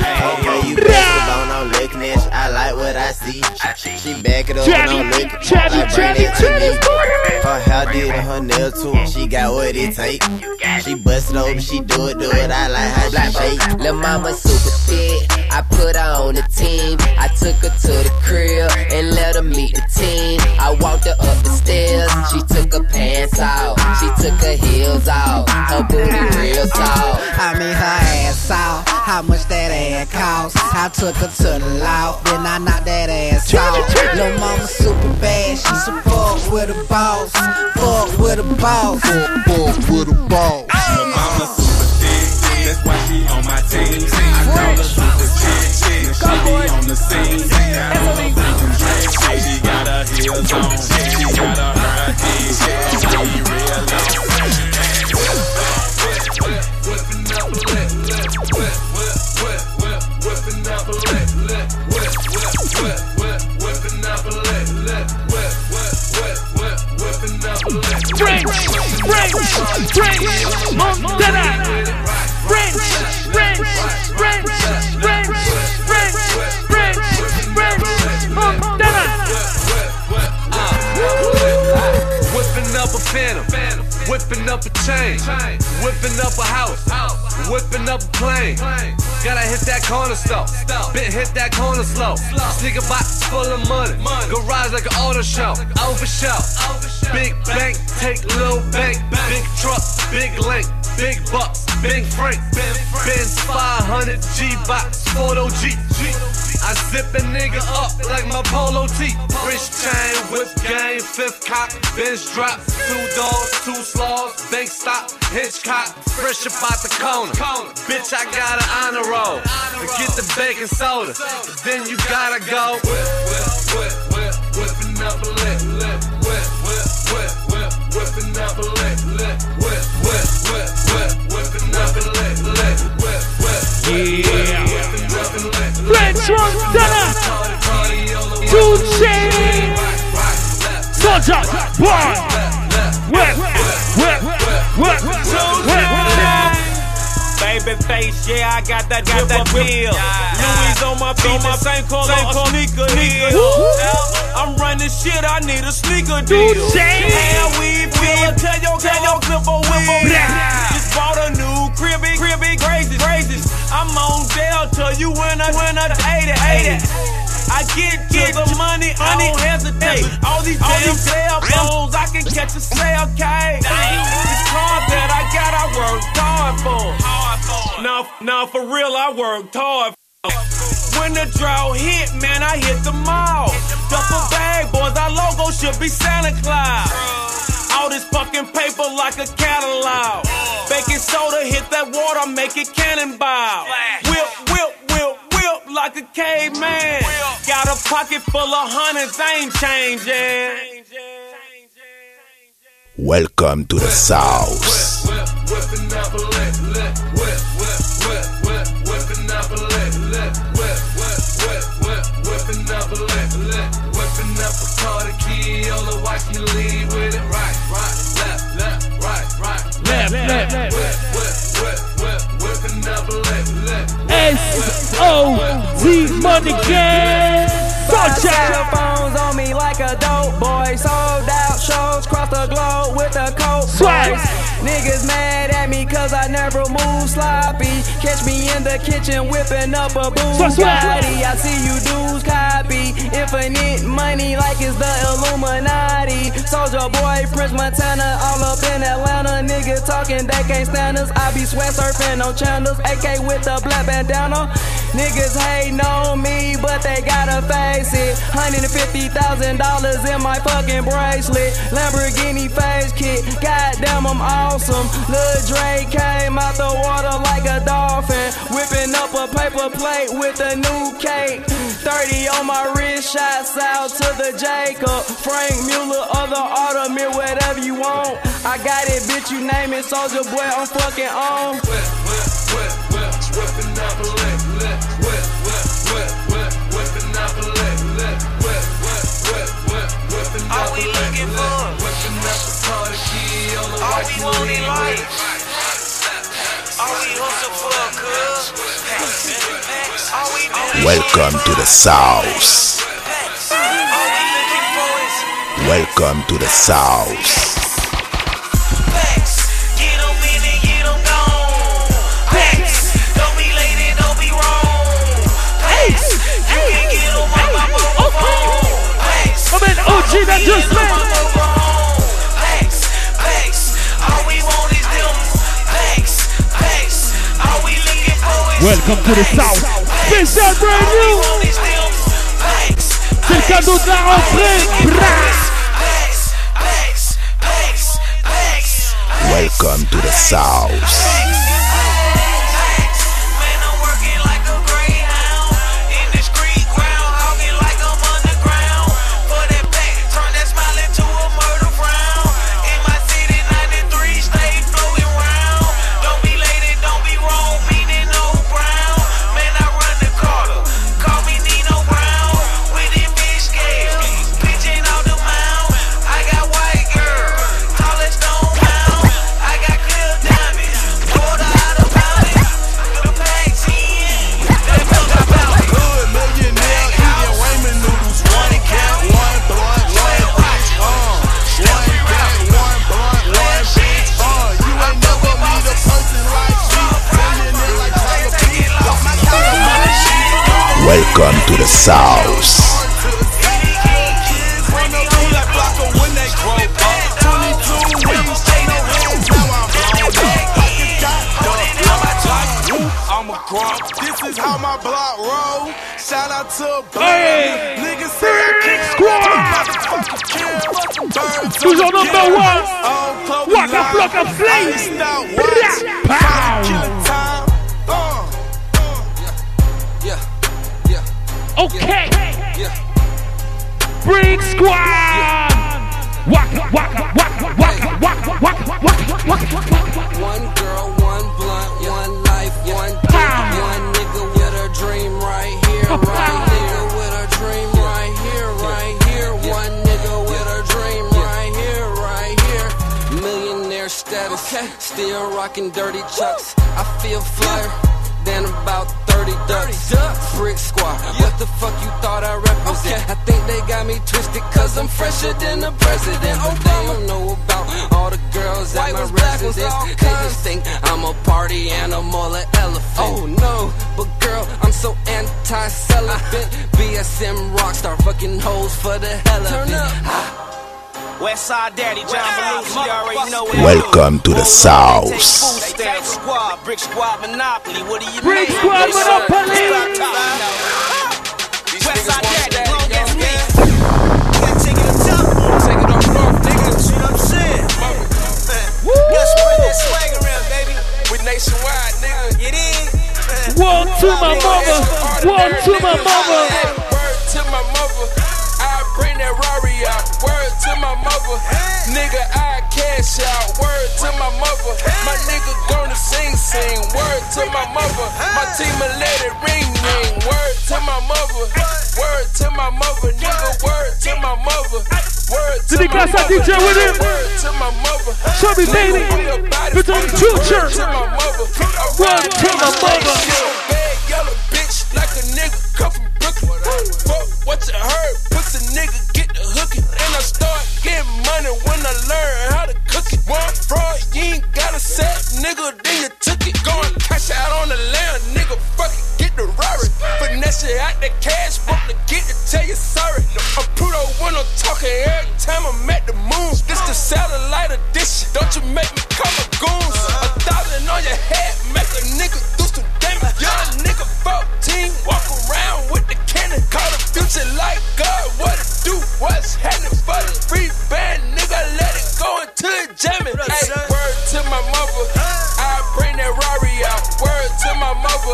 Like what I see. She, she back it up and I'm looking. Chatty, like chatty, bring that to me. Her hair did and her nail too. She got what it take. She bust it open, she do it, do it. I like how she shake. Lil' mama super fit, I put her on the team. I took her to the crib and let her meet the team. I walked her up the stairs, she took her pants off. She took her heels off, her booty real tall. I mean her ass out. How much that ass cost? I took her to the loft, then I knocked that ass out. Lil' mama super bad, she fuck with a boss. Fuck with a boss. Fuck with a boss. Lil' mama super thick, that's why she on my team. I call her super chick, when she be on the scene. Got on her freaking dress, she got her heels on. She got her hair did, her weed real long. French, French, French, Montana. French, French, French, French, up a phantom, whipping up a chain, whipping up a house, whipping up a plane. Gotta hit that corner store, bit hit that corner slow. Sneaker box full of money, garage like an auto show, over show. Big bank, take little bank, big truck, big link, big bucks, big Frank, Benz 500 G box, photo G. I zip a nigga up like my polo tee. Rich chain, whip game, fifth cock, bench drop, two dogs, two slaws, bank stop, Hitchcock, fresh about the corner. Bitch, I got an honor roll. To get the baking soda, then you gotta go. Whip, whip, whip, whip, whipping up a lip, lip, whip, whip, whip, whipping up a lip, lip, whip, whip, whip, whip, whipping up a lip, lip, whip, whip, Yeah. whipping up a lip, lip. French Montana. Two chain. Soldier, boy. Whip, whip, whip, whip. Baby face, yeah, I got that, got that bill. Louis on my feet, the same color, a sneaker heel. I'm running shit, I need a sneaker deal. Hell, we feel, tell your, tell your clipper we Just bought a new cribby, cribby, crazy, crazy. I'm on Delta, you win a, win a 80, 80. I get get to the money, I don't hesitate. All these damn cell phones, I can catch a cell case. This car that I got, I worked hard for. Now, now for real, I worked hard. for. When the drought hit, man, I hit the mall. Duffel bag, boys, our logo should be Santa Claus. All all this fucking paper like a catalog. Baking soda, hit that water, make it cannonball. Whip, whip, whip, whip like a caveman. Got a pocket full of hundreds, ain't changing. Welcome to the South. Whipping up a key, all the watch me lead with it, right, right, left, left, right, right, Left, left, left. whip, whip, whip, whip, whipping up lick, lick, S-O-T Money Gang. Cell a phones on me like a dope boy. Sold out shows across the globe with a coat boys. Niggas mad at me cause I never move sloppy. Catch me in the kitchen whipping up a. Bugatti. I see you dudes copy. Infinite money like it's the Illuminati. Soulja Boy, Prince Montana, all up in Atlanta. Niggas talking, they can't stand us. I be sweat surfing on channels. AK with the black bandana. Niggas hating on me, but they gotta face it. $150,000 in my fucking bracelet. Lamborghini face kit. Goddamn, I'm awesome. Lil Dre came out the water like a dolphin. Whipping up a paper plate with a new cake. 30 on my wrist, shots out to the Jacob. Franck Muller, other Audemars, whatever you want. I got it, bitch, you name it. Soulja Boy, I'm fucking on. whip, whip, whip, whip, whipping up a lick, lick, whip, whip, whip, whip, whipping up a lick, lick, whip, whip, whip, whip, whipping up All a we lick, looking lick, for. whipping up a Carter key, all the All we want lead in life. Welcome to the South. Welcome to the South. facts. Welcome to the South. Spécial brand new. want is them. Facts. C'est le cadeau de la rentrée. Welcome to the South. Block. I'm a grump. This is how my block roll. Shout out to Hey! Bird. Niggas say I can't Squad! motherfucker kill. Birds Who's on the number one? On Chloe Waka Live. Flocka Flames. Iced out Bra. watch. Pow. Brick Squad. Waka, waka, waka, waka, waka, waka, waka, waka. One girl, one blunt, one life, one dick, one nigga with a dream right here, right here, with a dream right here, right here, one nigga with a dream right here, right here. Millionaire status, still rocking dirty chucks. I feel flyer than about 30 ducks. Brick squad, what the fuck you thought I represent? I think they got me twisted cause I'm fresher than the president. Oh, they don't know about all the girls at my residence. They just think I'm a party animal, an elephant. Oh no, but girl, I'm so anti-celibate. (laughs) BSM rockstar, fucking hoes for the hell of it. Westside Daddy, John Belushi, you already know what Welcome to the South. Food stamp squad, brick squad monopoly. What do you Brick? Squad Monopoly. Westside Daddy, nationwide. It is. One to my mother. One to my. Word to my mother. Bring that Rari out. Word to my mother. Nigga, I cash out. Word to my mother. My nigga gonna sing, sing. Word to my mother. My team will let it ring, ring. Word to my mother. Word to my mother. Nigga, word to my mother. Word to my mother. DJ. Word to my mother. Show me baby. Put on future. Word to my mother. Word to my mother. Bad yellow bitch like a nigga come from Brooklyn. Fuck what you heard, pussy nigga get the hookin'. And I start getting money when I learn how to cook it. One fraud, you ain't got a set, nigga, then you took it. Going cash out on the land, nigga, fuck it, get the Rari. Finesse it out the cash, fuck the get to tell you sorry. I'm Pluto when I'm talking every time I'm at the moon. This the satellite edition, don't you make me call a goons. A thousand on your head, make a nigga do some damage. Future like God, what it do, what's happening for the free band, nigga, let it go into the jamming. Hey, word to my mother, I bring that Rari out. Word to my mother,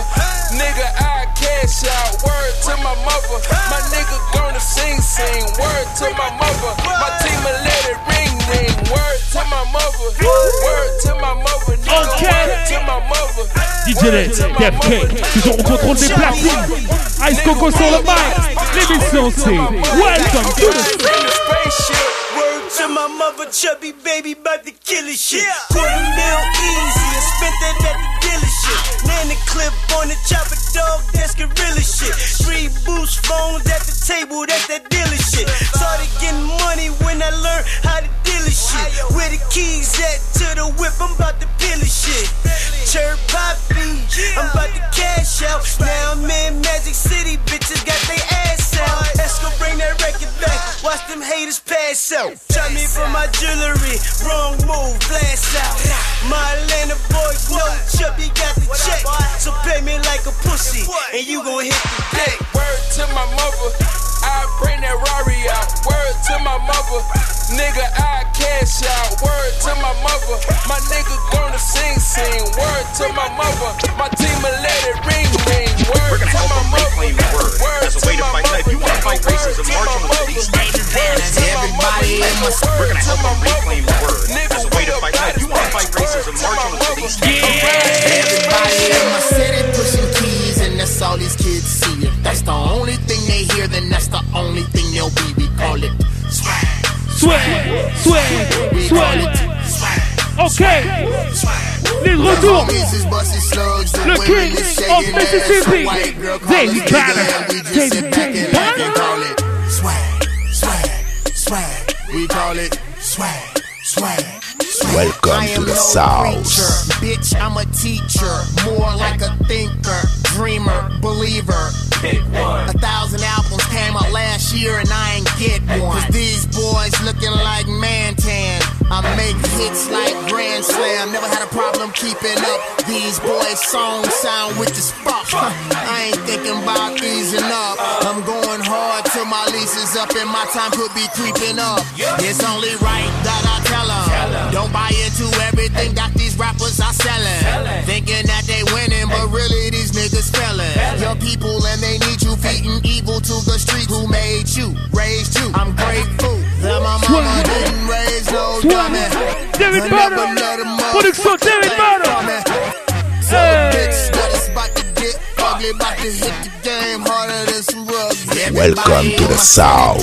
nigga, I cash out. Word to my mother, my nigga gonna sing, sing. Word to my mother, my team will let it ring, ring. Word to my mother, word to my mother, nigga, word to my mother. DJ Let's, DFK, toujours au contrôle des platines. Ice Coco sur le mic. L'émission c'est Welcome to the to my mother, Chubbie Baby, bout to kill it shit. Quarter mil easy, and spent that at the dealership. Land the clip on the chopper dog, that's gorilla shit. Three boost phones at the table, that's that dealer shit. Started getting money when I learned how to deal it shit. Where the keys at to the whip, I'm about to peel it shit. Chirp poppy, I'm about to cash out. Now I'm in Magic City, bitches got they ass watch them haters pass out. Try me for my jewelry, wrong move, blast out. My Atlanta boys know Chubbie got the check, so pay me like a pussy, and you gon' hit the deck. Word to my mother, I bring that Rari out. Word to my mother, nigga, I cash out. Word to my mother, my nigga gonna sing, sing. Word to my mother, my team will let it ring, ring. Word to my mother, word As a way to fight that, if you want to fight racism, march on the police. Everybody in my We're gonna help them reclaim the word. As a way to fight that, you want to fight racism, march on the police. Everybody in my city pushing keys, and that's all these kids see. If that's the only thing they hear, then that's the only thing they'll be. We call it swag. Swag, swag, We call swag. Ok, les retours. Le King of Mississippi, David Banner. David Banner. Swag, swag, swag. We call it swag, swag. Welcome I to am the no South. preacher, bitch. I'm a teacher, more like a thinker, dreamer, believer. Pick one. A thousand albums came out last year and I ain't get one. Cause these boys looking like Mantan. I make hits like Grand Slam. Never had a problem keeping up. These boys' songs sound with the spark. I ain't thinking about easing up. I'm going hard till my lease is up and my time could be creeping up. It's only right that I tell them. Don't buy into everything that these rappers are selling. Thinking that they winning, but really these niggas failing. Your people and they need you feeding evil to the street. Who made you? Raised you? I'm grateful that my mama didn't raise no dummy. David Banner. never let a Production David Banner. So bitch, that is about to get ugly, about to hit the game harder than some rugby. Welcome to the South.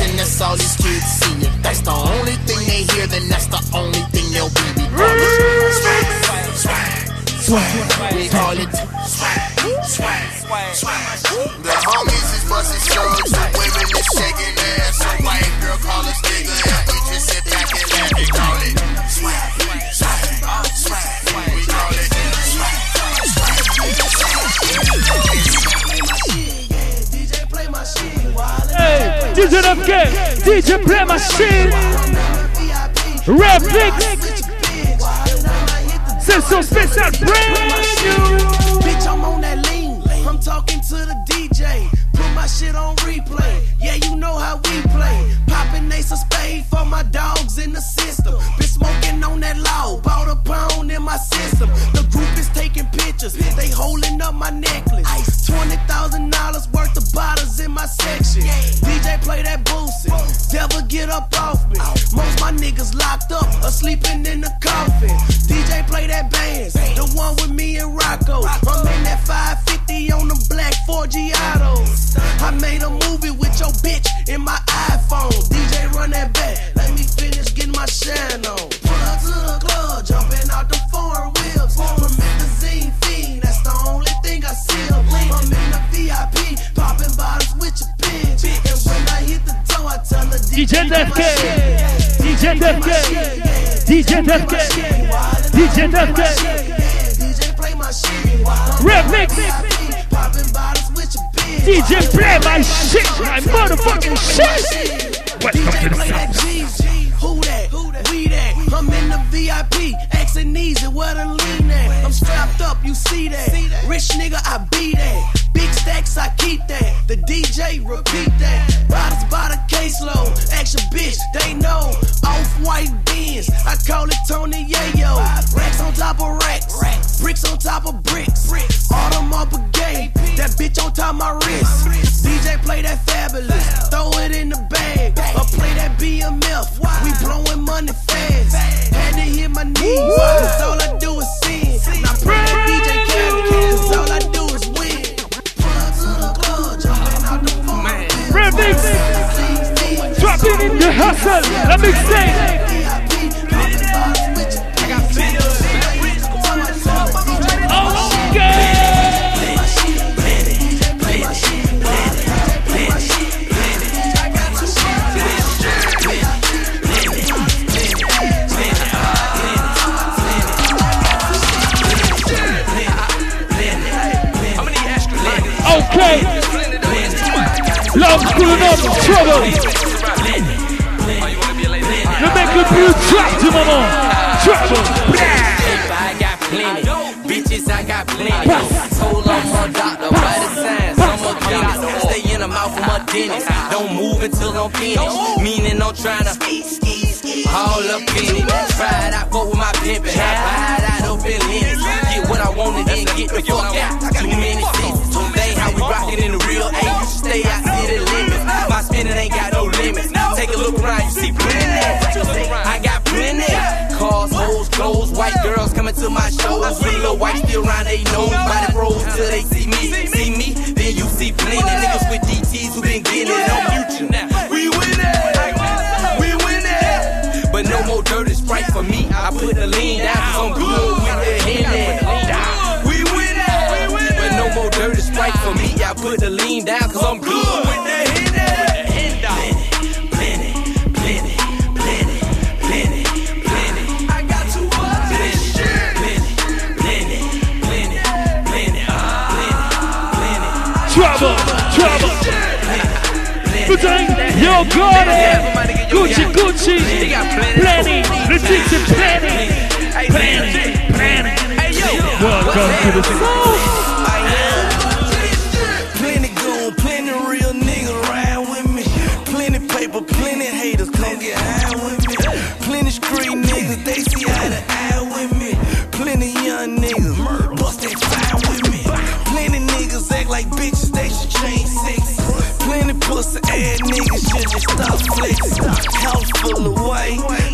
And that's all these kids see. If that's the only thing they hear, then that's the only thing they'll be. Swag, swag, swag. We call it swag, swag, swag. The homies is busting slugs, women is shaking ass. A white girl call us nigga, and we just sit back and laugh. Call it swag, swag, swag. We call it Hey, DJ FK, DJ Play Machine. Remix. Session spéciale brand new. Just play my shit, my motherfucking shit. but plenty haters come get high with me. Plenty street niggas, they see eye to eye with me. Plenty young niggas, bust that fire with me. Plenty niggas act like bitches, they should change sex. Plenty pussy ass niggas should just stop flexing. House full of white.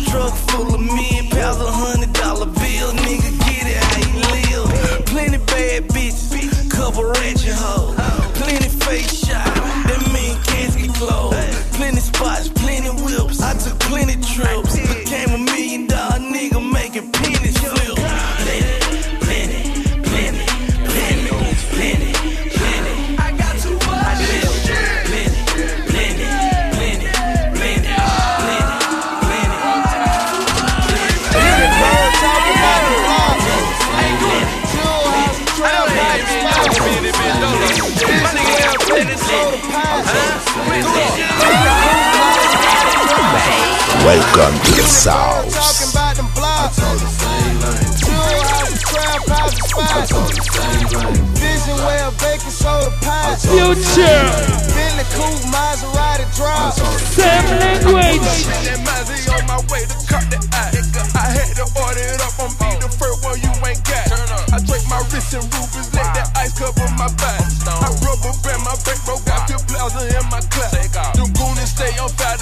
Welcome to the South. Talking about them blocks. Two houses, crowd, private spots. Vision well, bacon, soda pies. Future. Billy Coop, Maserati drops. Sam Language. I'm on my way to cut the eye. I had to order it up on be the first one you ain't got. I drink my wrist and rubies, let that ice cover my back. I rubber band my bankroll, got your plaza in my class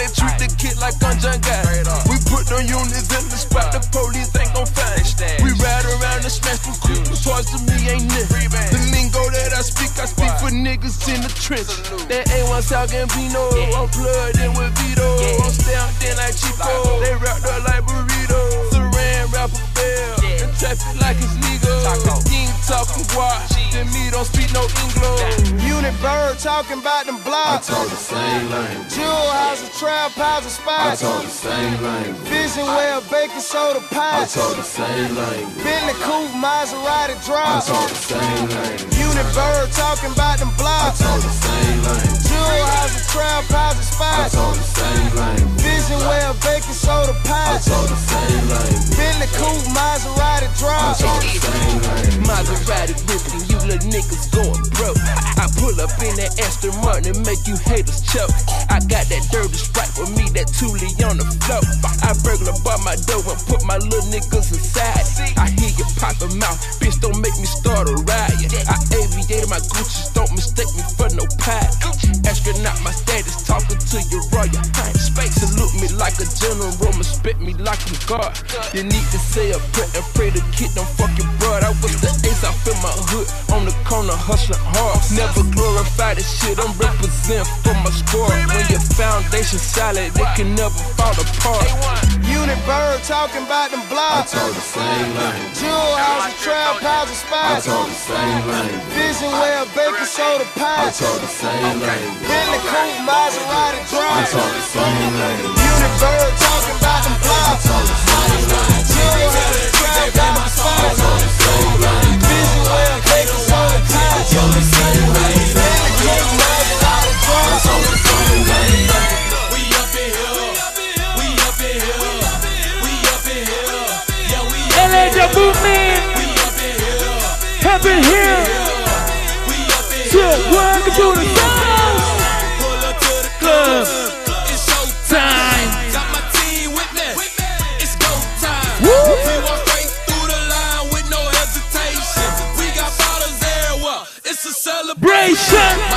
they treat the kid like I'm Guy. We put them units in the spot, the police ain't gon' find. We ride around and smash them cool toys to me ain't it. The lingo that I speak, I speak for niggas in the trench. That ain't one South Gambino, I'm plugged in with Vito. I'm stamped in like Chico, they wrapped up like burrito. Saran a bell, and traffic like it's legal. Ain't talking guap, then me don't speak no English. Unit bird talking about them blocks. I talk the same language. Jewel house, a trap house, a I spot. talk the same language. Vision well, baking soda I talk the same language. Bentley coupe, Maserati I talk the same language. Unit bird talking about them I talk the same language. Jewel house, a trap house, a I spot. talk the same language. Vision well, baking soda I pie. talk the same language. Bentley coupe, Maserati I drop. talk the same language. Maserati whipping, you little niggas going broke. I pull up in that Aston Martin and make you haters choke. I got that dirty sprite with me, that Thule on the floor. I burglar by my door and put my little niggas inside. I hear you pop a mouth, bitch, don't make me start a riot. I aviated my Gucci's, don't mistake me for no pilot. Astronaut, my status, talking to your royal highness. Space salute me like a general, respect me like I'm God. You need to say a prayer and pray the kid don't fuck your broad. I was the ace, I feel my hood on the corner hustling hard. Never glorify this shit, I'm represent for my squad. When your foundation solid, it can never fall apart. Unit bird talking about them blocks. I blocks. talk the same language. Jewel house, a trap house, a I spot. talk the same language. Vision well, baking soda I pie. talk the same language. Bentley coupe, Maserati I drop. talk the same language. Unit bird talking about them blocks. Jewel house, a trap house, a spot. Vision well, baking soda pie. Bentley coupe, Maserati drop. We up in here. We up in here. We up in here. Yeah, we up LA the movement. We up in here. Happen here. We up in So work to the 승!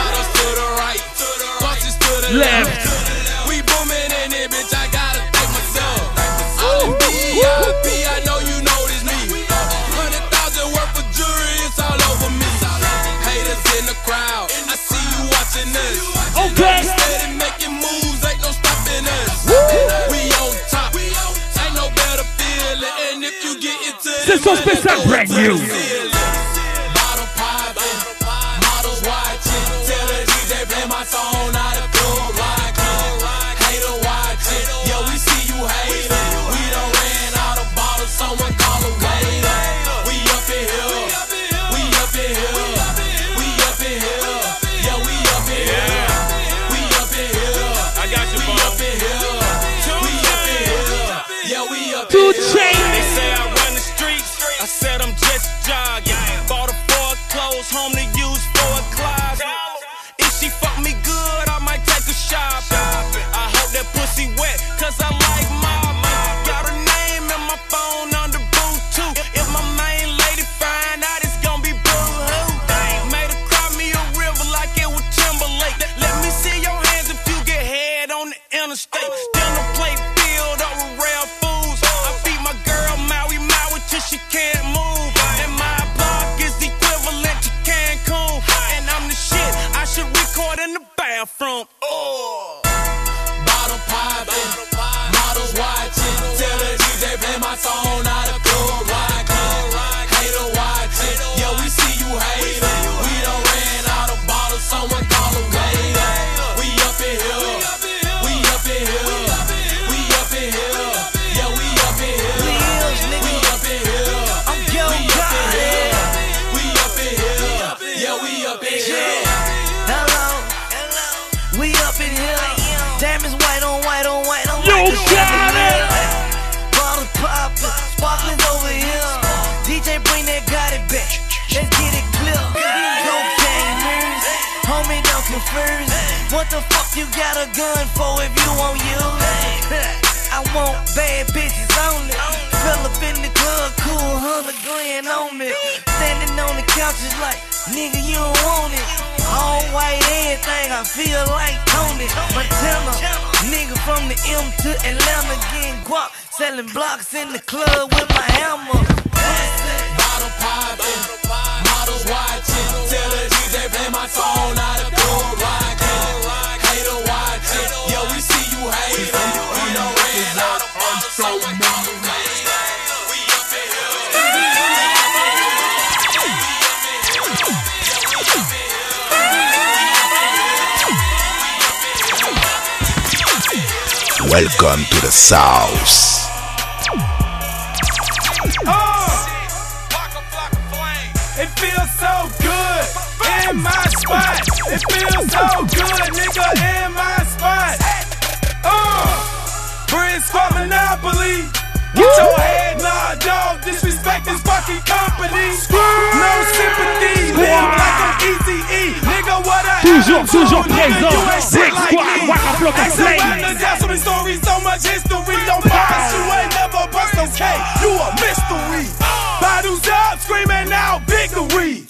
Bottles up, screaming out victory.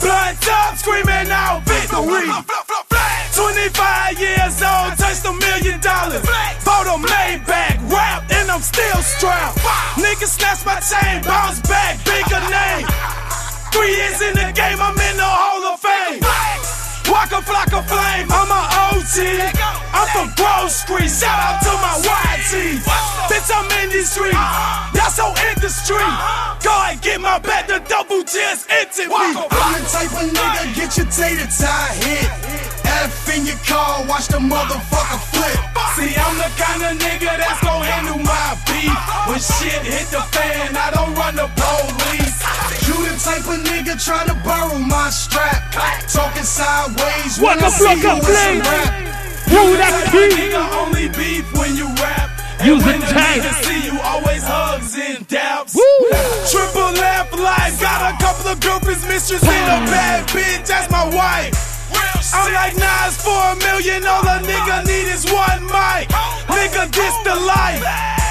Blunts up, screaming out victory. 25 years old, touched a million dollars. Bought a Maybach, rap, and I'm still strapped. Niggas snatch my chain, bounce back, bigger name. Three years in the game, I'm in the Hall of Fame. Waka Flocka Flame, I'm a OG. I'm from Grove Street, shout out to my YG. Bitch, I'm in these streets, y'all so industry. Go ahead, get my back, the double just empty me. I'm the type of nigga get your tater tie hit. F in your car, watch the motherfucker flip. See, I'm the kind of nigga that's gon' handle my beef. When shit hit the fan, I don't run the police. You the type of nigga tryna borrow my strap. Talking sideways when Waka I see you Flocka with some rap. Who that Type of key? nigga only beef when you rap. And Use when it the tight. see you, always hugs and daps. Triple F life, got a couple of girlfriends, mistress, and a bad bitch, that's my wife. I'm like Nas for a million, all a nigga need is one mic. Nigga, this the life.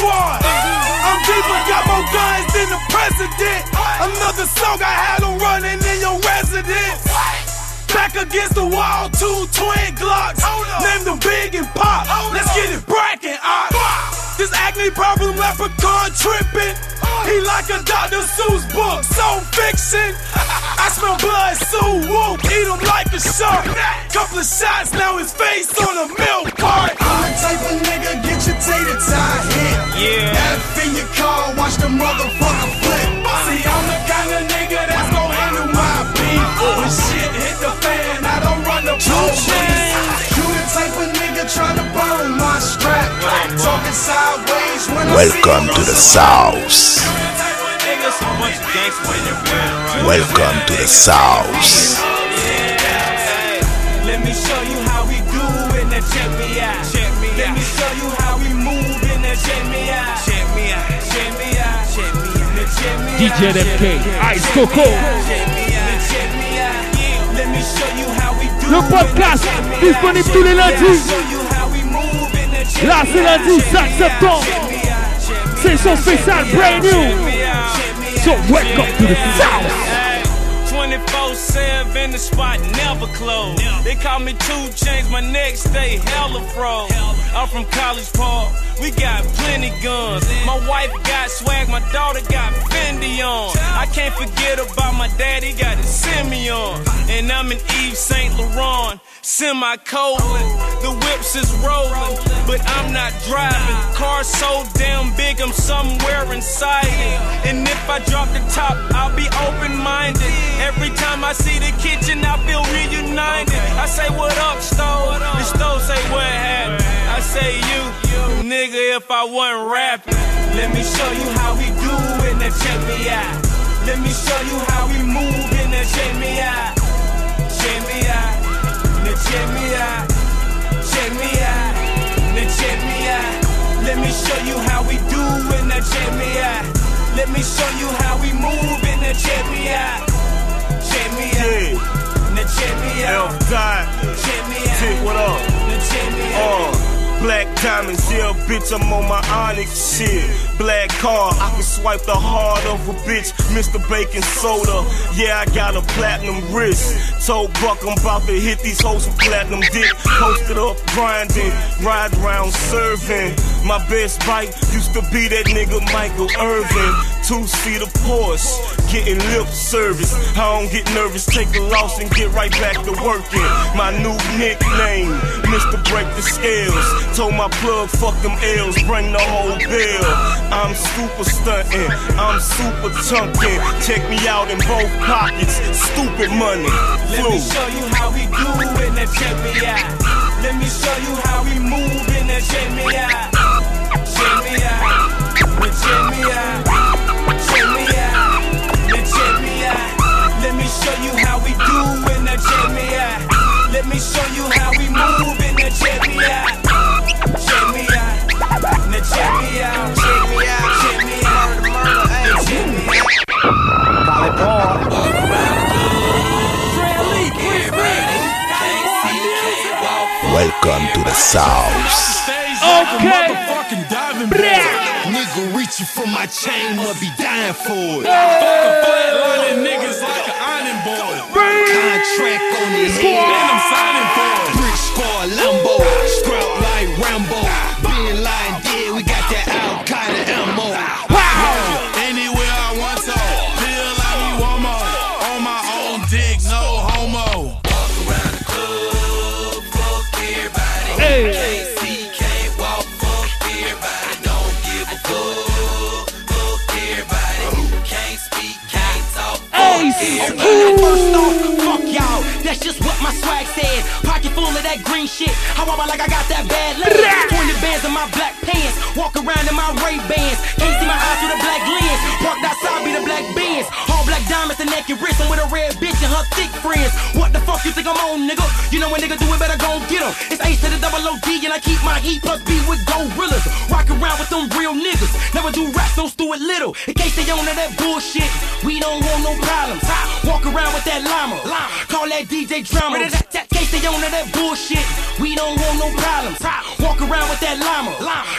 Squad. I'm deeper, got more guns than the president. Another song I had them running in your residence. Back against the wall, two twin Glocks. Name them Big and Pop. Let's get it brackin' out. Ah. This acne problem leprechaun trippin'. He like a Dr. Seuss book, so fiction. I smell blood, so whoop, eat him like a shark. Couple of shots, now his face on a milk cart. I'm the type of nigga get your tater tie hit. Yeah. F in your car, watch the motherfucker Welcome to the with some rap. South. Welcome to the South. Let me show you how we do in that check me out. Check me Let me show you how we move in that check me out. Check me out. Check me out. Check me out. Check me out. DJ LFK, Ice Coco. Check me out. Check me out. Let me show you how we do Le podcast disponible tous les lundis. Là, c'est lundi 5 septembre. C'est son spécial brand new. So welcome to the South. 24 7 the spot never close. They call me 2 Chainz, my neck stay hella froze. I'm from College Park, we got plenty guns. My wife got swag, my daughter got Fendi on. I can't forget about my daddy, got a Simeon. And I'm in Yves St. Laurent, semi colon. The whips is rolling, but I'm not driving. Car so damn big, I'm somewhere inside it. And if I drop the top, I'll be open minded. Every time I see the kitchen, I feel reunited. I say, What up, Stowe? The Stowe say, What happened? I say, You, nigga, if I wasn't rapping. Let me show you how we do it, now check me out. Let me show you how we move in there, check me out. Check me out. Now check me out. Check me out. Now check me out. Let me show you how we do it, now check me out. Let me show you how we move it, now check me out. Check me out. Now check me out. Elf die. Check me out. Tick, what up? Now check me out. Uh. Black diamonds, yeah, bitch, I'm on my onyx shit. Black car, I can swipe the heart of a bitch. Mr. Bacon Soda, yeah, I got a platinum wrist. Told Buck I'm about to hit these hoes with platinum dick. Posted up, grinding, ride around serving. My best bite used to be that nigga Michael Irvin. Two seater Porsche, getting lip service. I don't get nervous, take a loss and get right back to working. My new nickname, Mr. Break the Scales. Told my plug, fuck them L's, bring the whole bill. I'm super stunting, I'm super chunking. Check me out in both pockets, stupid money. Let Flu. me show you how we do in the check me out. Let me show you how we move in the check me out. Check me out. Now check me out. Check me out. Now check me out. Let me show you how we do in the check me out. Let me show you how we move in the check me out. Check me out. Now check me out. Welcome to the South. Okay. Nigga reaching for my chain, must be dying for it. Fuck Fucking flatlining niggas like an ironing board. Contract on his head, and I'm signing for it. Brick squad, Lambo, scrap First off, fuck y'all. That's just what my swag says. Pocket full of that green shit. How about like I got that bad leg? 20 bands in my black pants. Walk around in my Ray Bans. Can't see my eyes through the black lens. Parked outside be the black Benz. All black diamonds and neck and wrist. I'm with a red bitch and her thick friends. What the fuck you think I'm on, nigga? You know when nigga do it, better go get 'em. It's Ace to the double OD and I keep my heat plus B with gorillas. Rock around with them real niggas. Never do rap, don't do it little. In case they on to that bullshit, we don't want no problems. Walk around with that llama. Call that DJ drama. In case they on to that bullshit, we don't want no problems. Walk around with that llama.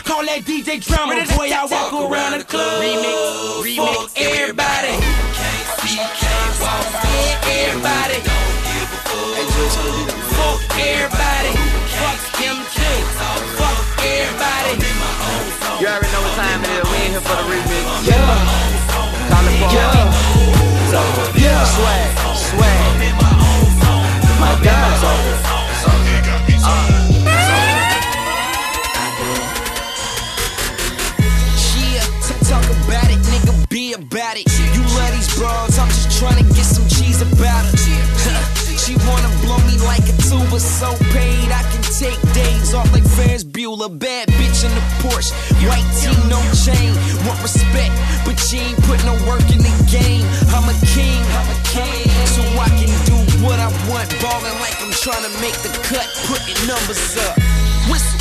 Call that DJ drama. Boy, I walk around the club. Remix, remix, everybody. Can't see, can't walk, fuck everybody. Fuck everybody. Fuck him too. Fuck everybody. You already know what time it is. We in here for the remix. Yeah. Call it boy. Yeah. Swag, swag. My God. Yeah, tuba, so paid I can take days off like Ferris Bueller. Bad bitch in the Porsche, white tee, no chain. Want respect, but she ain't put no work in the game. I'm a king, I'm a king, so I can do what I want. Ballin' like I'm trying to make the cut, putting numbers up. Whistle.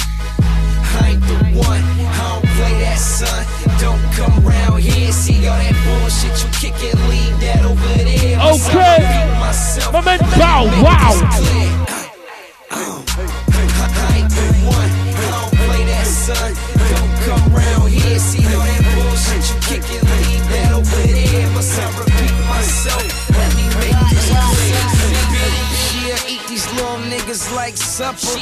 I ain't the one, I don't play that son. Don't come around here, see all that bullshit you kickin', leave that over there. Okay. sorry, I beat myself. My man Bow Wow. I one, don't play that son. Don't come around here, see all that bullshit you leave that over there. I repeat myself, let me make. Yeah, eat these little niggas like supper.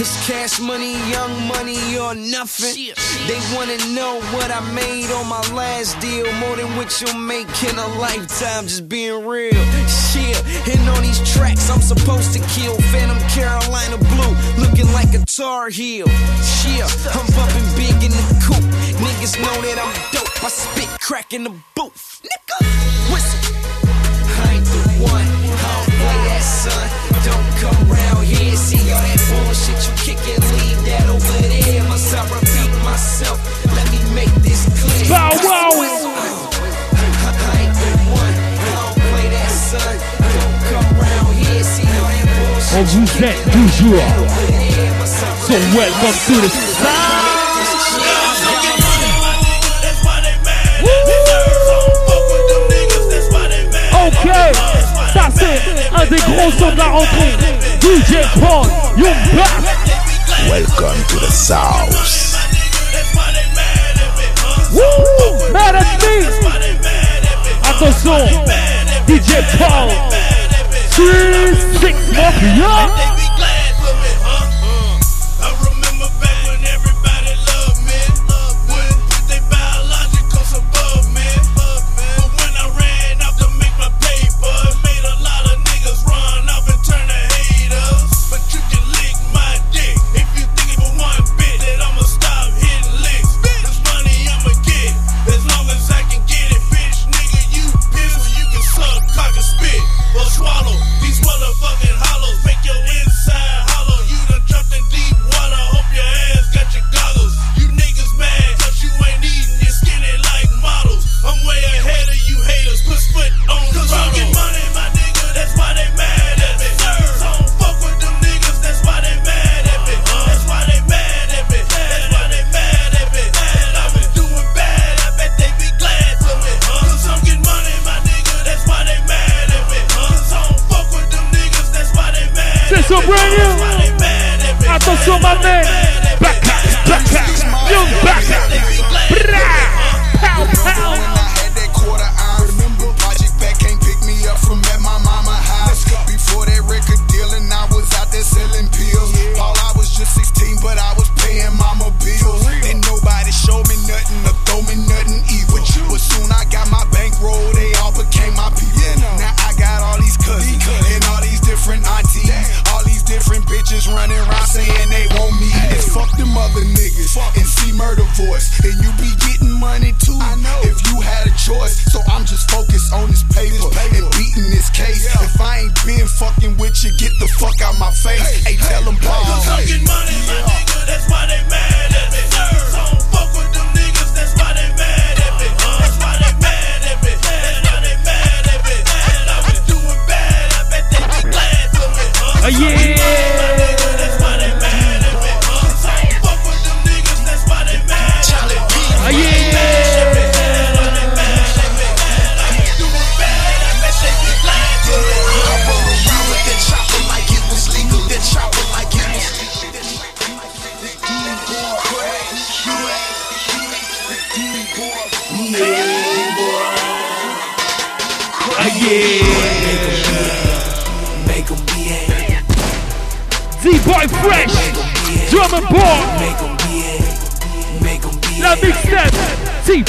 It's cash money, young money, or nothing. They wanna know what I made on my last deal. More than what you'll make in a lifetime, just being real. Shit, and on these tracks, I'm supposed to kill Phantom Carolina Blue, looking like a Tar Heel. Shit, I'm bumping big in the coop. Niggas know that I'm dope. I spit crack in the booth. Bullshit you kickin', leave that over there. Must I repeat myself? Let me make this clear. Bow wow. Whistle. I ain't the one, I don't play that son. Don't come around here, see all that bullshit On vous toujours. So welcome to the sound. un des gros sons de la rencontre, DJ Paul, Young Buck. Welcome to the South. Woo, mad at me. Attention, DJ Paul. 3, 6, 9,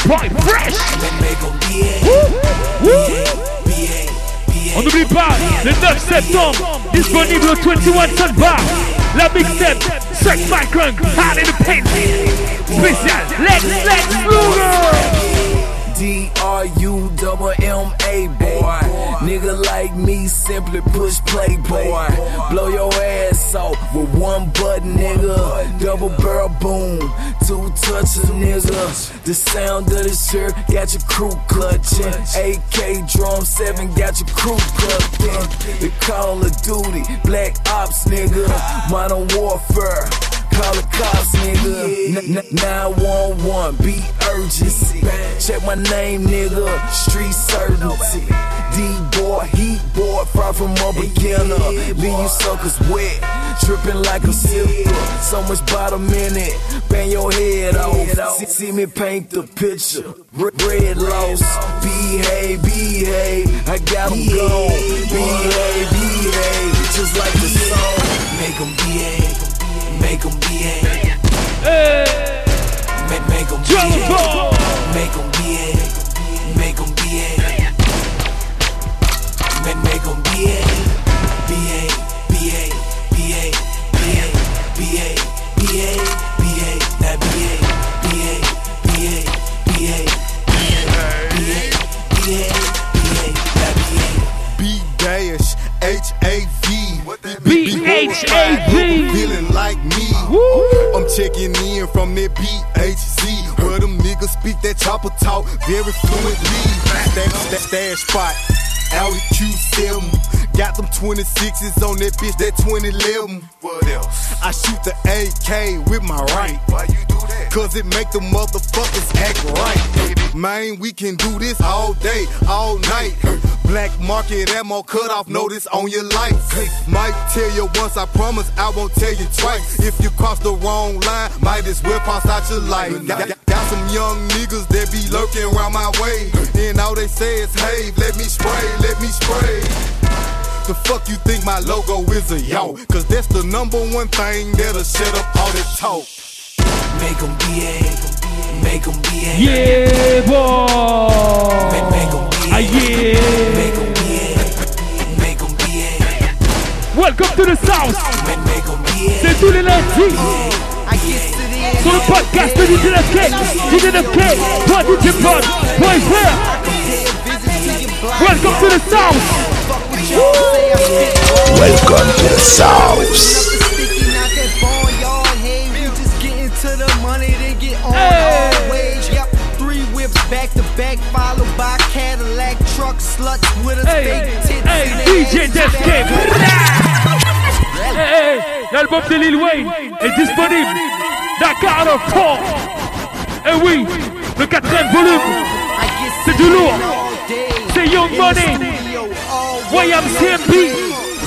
D-Boy Fresh! Make 'em behave. Woo! Woo! On n'oublie pas, le 9 septembre, disponible au 21 Sun Bar. La mixtape, Sex My Crunk, Hard in the Paint. Spécial, Lex Lex Luger! D R U double M A boy. Nigga like me simply push play boy. Blow your ass off with one button, nigga. Double barrel boom, two touches, nigga. The sound of this shirt got your crew clutching. AK drum seven got your crew clutching. The Call of Duty, Black Ops, nigga. Modern Warfare. Call the cops, nigga. N- n- 911, be urgency. Check my name, nigga. Street certainty. D boy, heat boy, far from a beginner. Leave you suckers wet, tripping like a sipper. So much bottom in it, bang your head off. See, see me paint the picture. R- red loss, behave, behave. I got 'em gone. Behave, behave. Just like the song. Make 'em behave. Make 'em behave. Make, make 'em Drum and behave. ball. Make 'em behave. Make 'em behave. Make, make 'em behave. Behave, behave, behave, behave, behave, behave, behave. Now behave, behave, behave, behave, behave, behave, behave, Now behave. B dash H A V. B-H-A-V. Feeling like I'm checking in from that BHZ. Where them niggas speak that chopper talk very fluently. Stash, stash, stash spot. Out at Q7. Got them 26s on that bitch, that 2011. What else? I shoot the AK with my right. Why you do cause it make the motherfuckers act right. Man, we can do this all day, all night. Black market ammo cut off notice on your life. Might tell you once, I promise I won't tell you twice. If you cross the wrong line, might as well pass out your life. Got, got- got some young niggas that be lurking around my way. And all they say is, hey, let me spray, let me spray. The fuck you think my logo is a yo? Cause that's the number one thing that'll shut up all that talk. Make them behave. Make them behave. Yeah, boy. Make, make 'em behave. Ah, yeah. Make them behave. Make 'em behave. Welcome to the South. Make, make 'em behave. C'est tous les lundis. Sur le podcast de DJ LFK. DJ LFK. Toi, DJ Pod. Boy, frère. Welcome to the South. Welcome to the South. Sticking out that barnyard, hey, we just getting to the money, then get on our way. Yep, three whips back to back, followed by Cadillac truck sluts with a fake. Hey, in their DJ back. Hey, hey, l'album de Lil Wayne est disponible. Tha Carter Four. Et oui, le quatrième volume. C'est du lourd. C'est Young Money. YMCMB.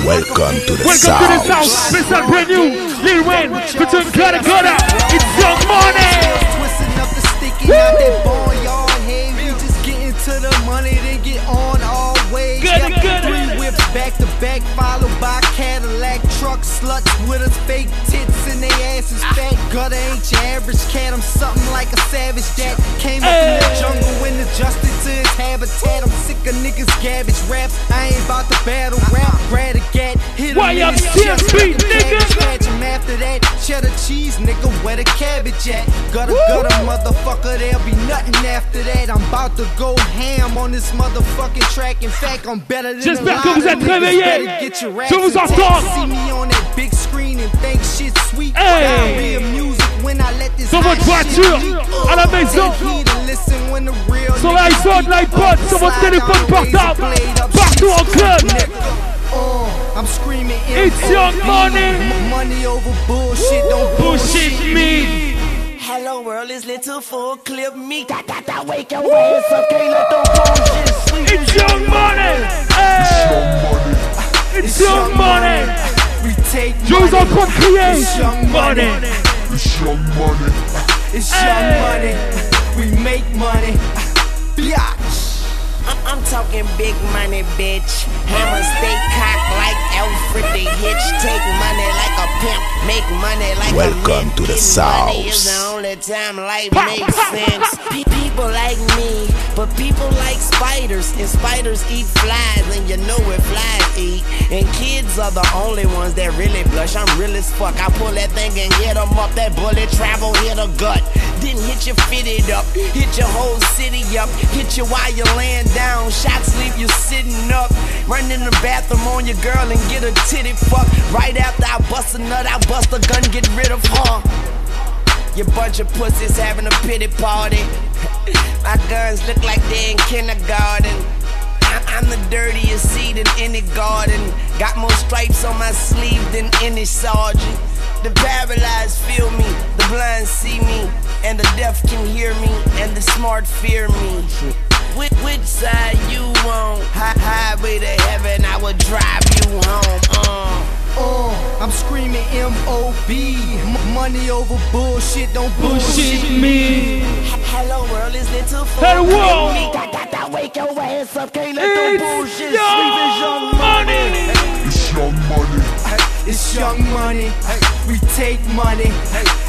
Welcome to the Welcome to the South. South. Special brand new. Lil Wayne featuring Gudda Gudda. It's Young Money. Twisting up the sticky out that barnyard, hey, we just getting to the money, then get on our way. Gotta, Yep, gotta. Three whips back to back, followed by Cadillac truck sluts with us fake tits and they asses fat. Gudda ain't your average cat, I'm something like a savage that came up in the jungle and adjusted to his habitat. I'm sick of niggas garbage raps. I ain't about to battle rap. Grab a gat, hit him in his chest, CSB, the nigga? cabbage patch him after that. Cheddar cheese, nigga, where the cabbage at? Gudda, Gudda, motherfucker, there'll be nothing after that. I'm about to go ham on this motherfucking track. In fact, I'm better than J'espère que vous êtes réveillés. Better get your Je vous entends. And think shit sweet. Hey. Diarrhea music when I let this Dans hot votre shit voiture, leak. à la maison. Take heed and listen when the real Sur niggas l'iPhone, speak. l'iPod, sur votre Slide téléphone down razor portable. blade up Partout shit en club. nigga. Uh, I'm screaming It's young M.O.B.. money. M- Money over bullshit, don't Bullshit bullshit me. Hello world, it's little full clip me. Da, da, da, wake your ass up, can't let them bullshit sleep. It's Young Money. Hey. It's Young Money. We take Je vous money. entends crier. It's young money. It's young money. It's young money. We make money. Biatch. I'm, I'm talking big money, bitch. Hammer stay cock like Alfred the Hitch. Take money like a pimp, make money like Welcome a to the Getting Money South. is the only time life makes sense. Pe- people like me, but people like spiders, and spiders eat flies, and you know what flies eat. And kids are the only ones that really blush. I'm real as fuck. I pull that thing and hit 'em up. That bullet travel hit a gut. Didn't hit you fitted up, hit your whole city up, hit you while you're laying down. Shots leave you sitting up. Run in the bathroom on your girl and get a titty fuck. Right after I bust a nut, I bust a gun, get rid of her. You bunch of pussies having a pity party. (laughs) My guns look like they're in kindergarten. I'm the dirtiest seed in any garden. Got more stripes on my sleeve than any sergeant. The paralyzed feel me, the blind see me, and the deaf can hear me, and the smart fear me. Which, which side you on? Hi- highway to heaven, I will drive you home. Uh. Uh, I'm screaming M.O.B. M- money over bullshit, don't bullshit, Bullshit me. Hello world, is little full Hello world. Me, da, da, da, wake your ass up, can't let them It's bullshit sleep. Young It's young money. It's young money. It's young money. We take money.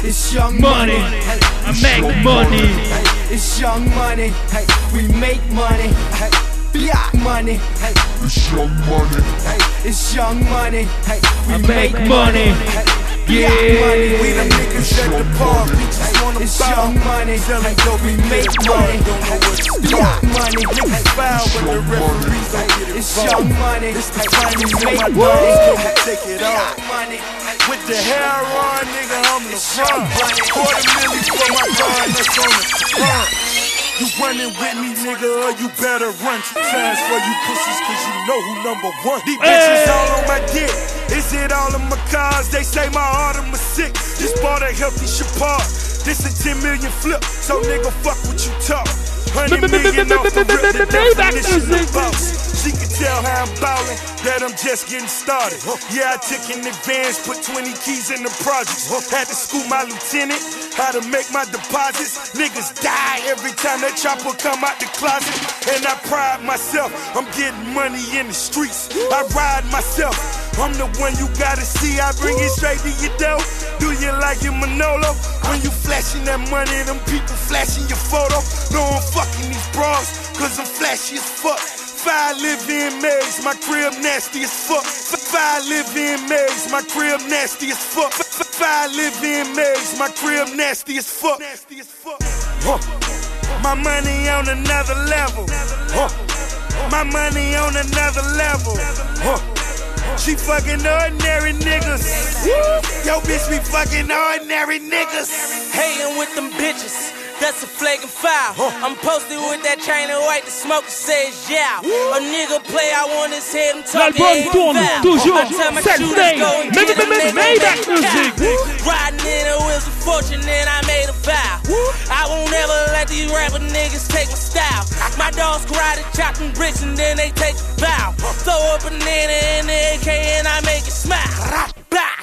It's young Money. money. I make money. It's young money. We make money. Biatch money. It's young money. It's young money. We I make money. Yeah. money, We the niggas at the park. We just wanna it's young money. We make money. Biatch money. Niggas foul when the referees don't get it It's young money. It's the time we make money. Take it. Money. With the hair on, nigga, I'm the front. Quarter million for my car, that's on the front. You running with me, nigga, or you better run. fast for you pussies, cause you know who number one. These bitches all on my dick. Is it all in my cars? They say my Audemars sick. Just bought a healthy Chopard. This a 10 million flip, so nigga fuck what you talk. 100 million off the rip, the definition of boss. She can tell how I'm ballin', that I'm just getting started. Yeah, I took in advance, put 20 keys in the project. Had to school my lieutenant how to make my deposits. Niggas die every time that chopper come out the closet. And I pride myself, I'm getting money in the streets. I ride myself. I'm the one you gotta see. I bring it straight to your door. Do you like your Manolo? When you flashing that money, them people flashing your photo. No, I'm fucking these bras, cause I'm flashy as fuck. Five live in maze, my crib nasty as fuck. Five live in maze, my crib nasty as fuck. Five live in maze, my crib nasty as fuck. Huh. My money on another level. Huh. My money on another level. Huh. She fucking ordinary niggas. Yo, bitch be fucking ordinary niggas. Hating with them bitches. That's a flagrant foul. I'm posted with that chain of white, the smoke says yeah. A nigga play, I want his head, I'm talking L'album ain't tourne foul. toujours I tell my cette shooters veille. go and Mais- get mais- a mais- nigga Maybach that music. (laughs) Riding in the wheels of fortune, and I made a vow. I won't ever let these rapper niggas take my style. My dogs karate chopping bricks, and then they take a bow. Throw a banana in the AK, and I make it smile. Blah.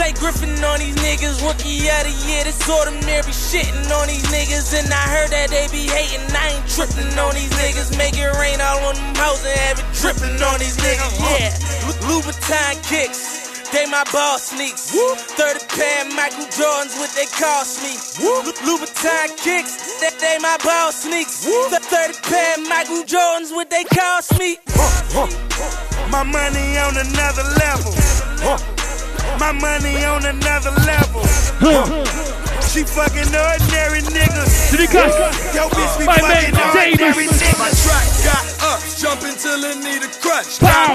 Blake Griffin on these niggas, rookie of the year. This ordinary shitting on these niggas, and I heard that they be hating. I ain't tripping on these niggas, make it rain all on them hoes and have it dripping on these niggas. Yeah, Louboutin kicks. They my ball sneaks. 30 pair Michael Jordans, what they cost me. Louboutin kicks. They, they my ball sneaks. 30 pair Michael Jordans, what they cost me. My money on another level. My money on another level. She fucking ordinary niggas. Dédicace. Yo, bitch be My fucking man, ordinary Davis. niggas. My track got up, jumping till it need a crutch. Pow,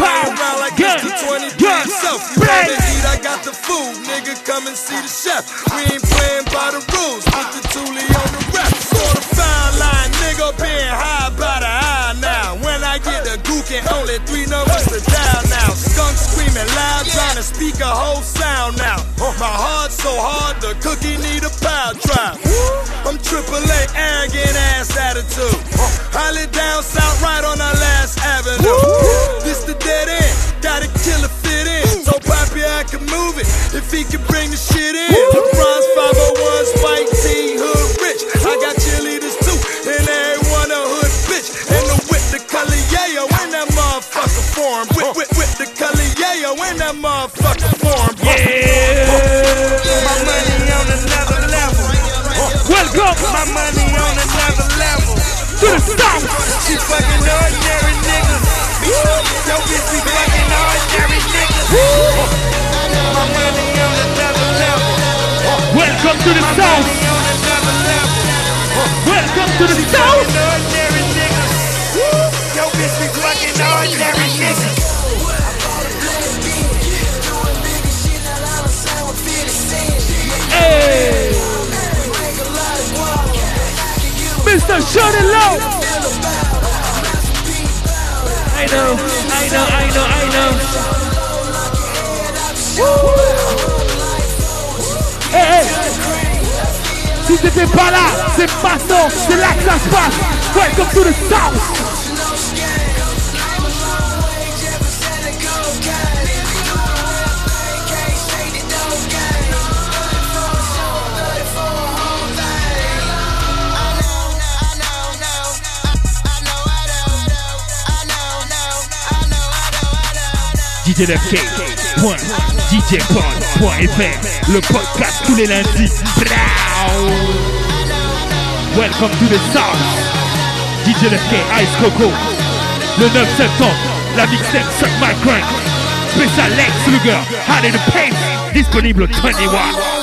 Flying pow, around like gun, it's 20 gun, self. You bang. wanna eat, I got the food. Nigga, come and see the chef. We ain't playing by the rules. Put the toolie on the rep. Sort of fine line, nigga, being high by the only three numbers to dial now. Skunk screaming loud, trying to speak a whole sound now. Oh, my heart so hard, the cookie need a power drive. I'm triple A, arrogant ass attitude. Holly down south, right on our last avenue. This the dead end, gotta kill it, fit in. So Poppy, I can move it if he can bring the shit in. LeBron's 501 Spike T, form. Whip, whip, whip, the color yayo, when that motherfucker form. Yeah. My money on another level. Welcome. My money on another level. To the south. She fucking ordinary niggas. Yo, bitch be fucking ordinary niggas. My money on another level. Welcome to the south. On another level. Welcome to the south. ordinary niggas. Yo, bitch be fucking ordinary Mr. Shawty Lo. I know, I know, I know, I know. Hey, hey. Si t'étais pas là, c'est maintenant, c'est là que ça se passe. Welcome to the South. DJLFK.djpod.fr Le podcast tous les lundis. Welcome to the South. DJLFK Ice Coco. Le 9 septembre, la mixtape Suck My Crank. Spécial Lex Luger. Hard in the Pace. Disponible 21.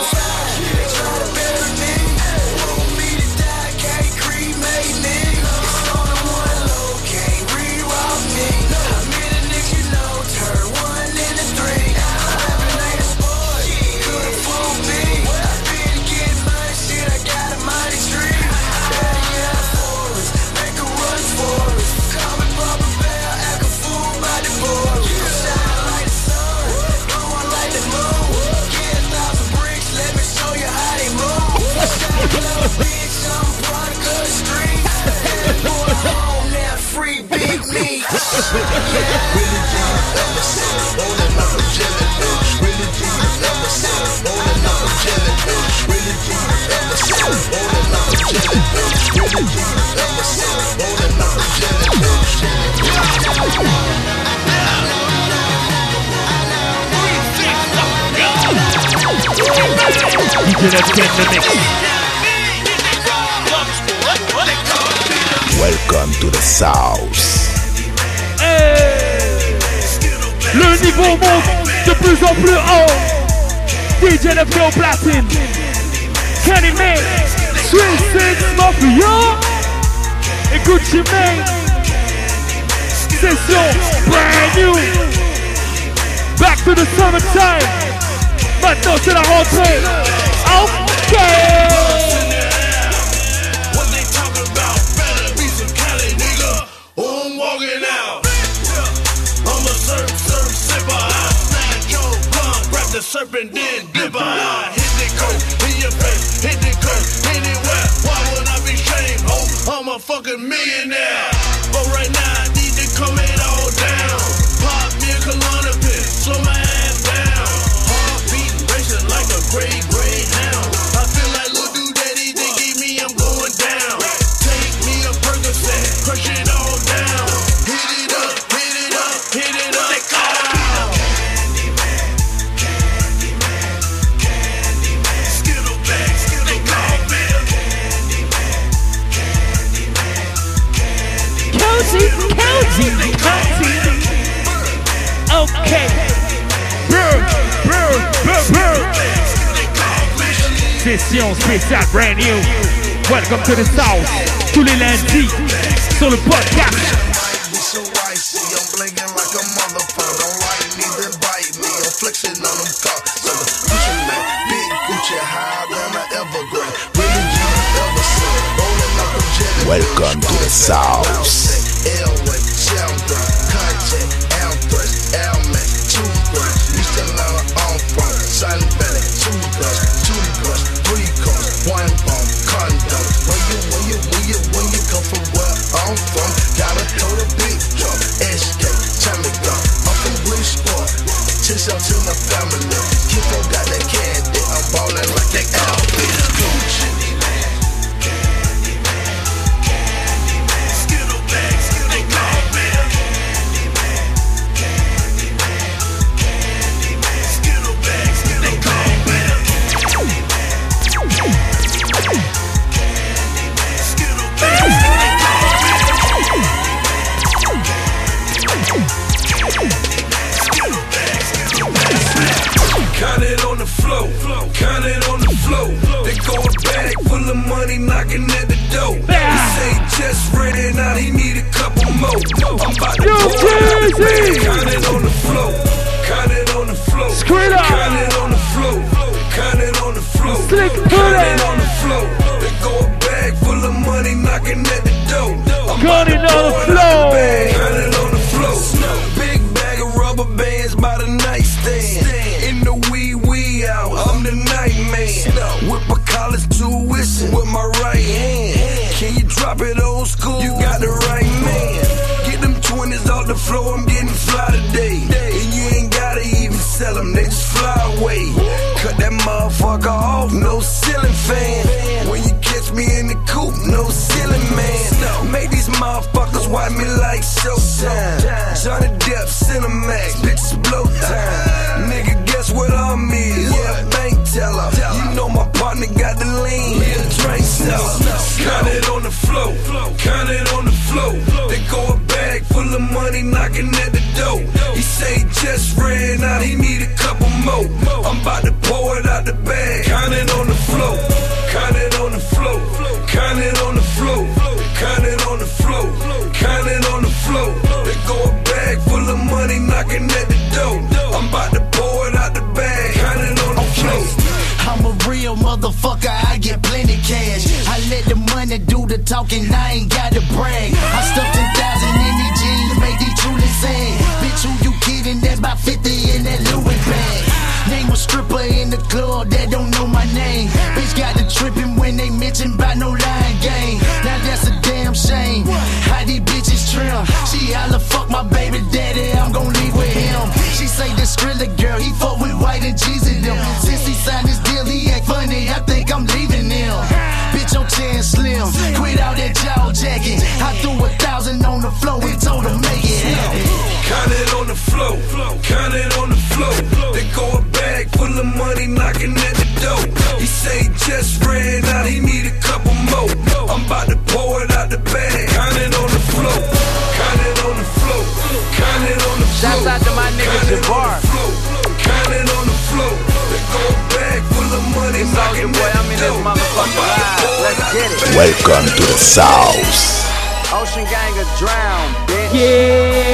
Drown, bitch.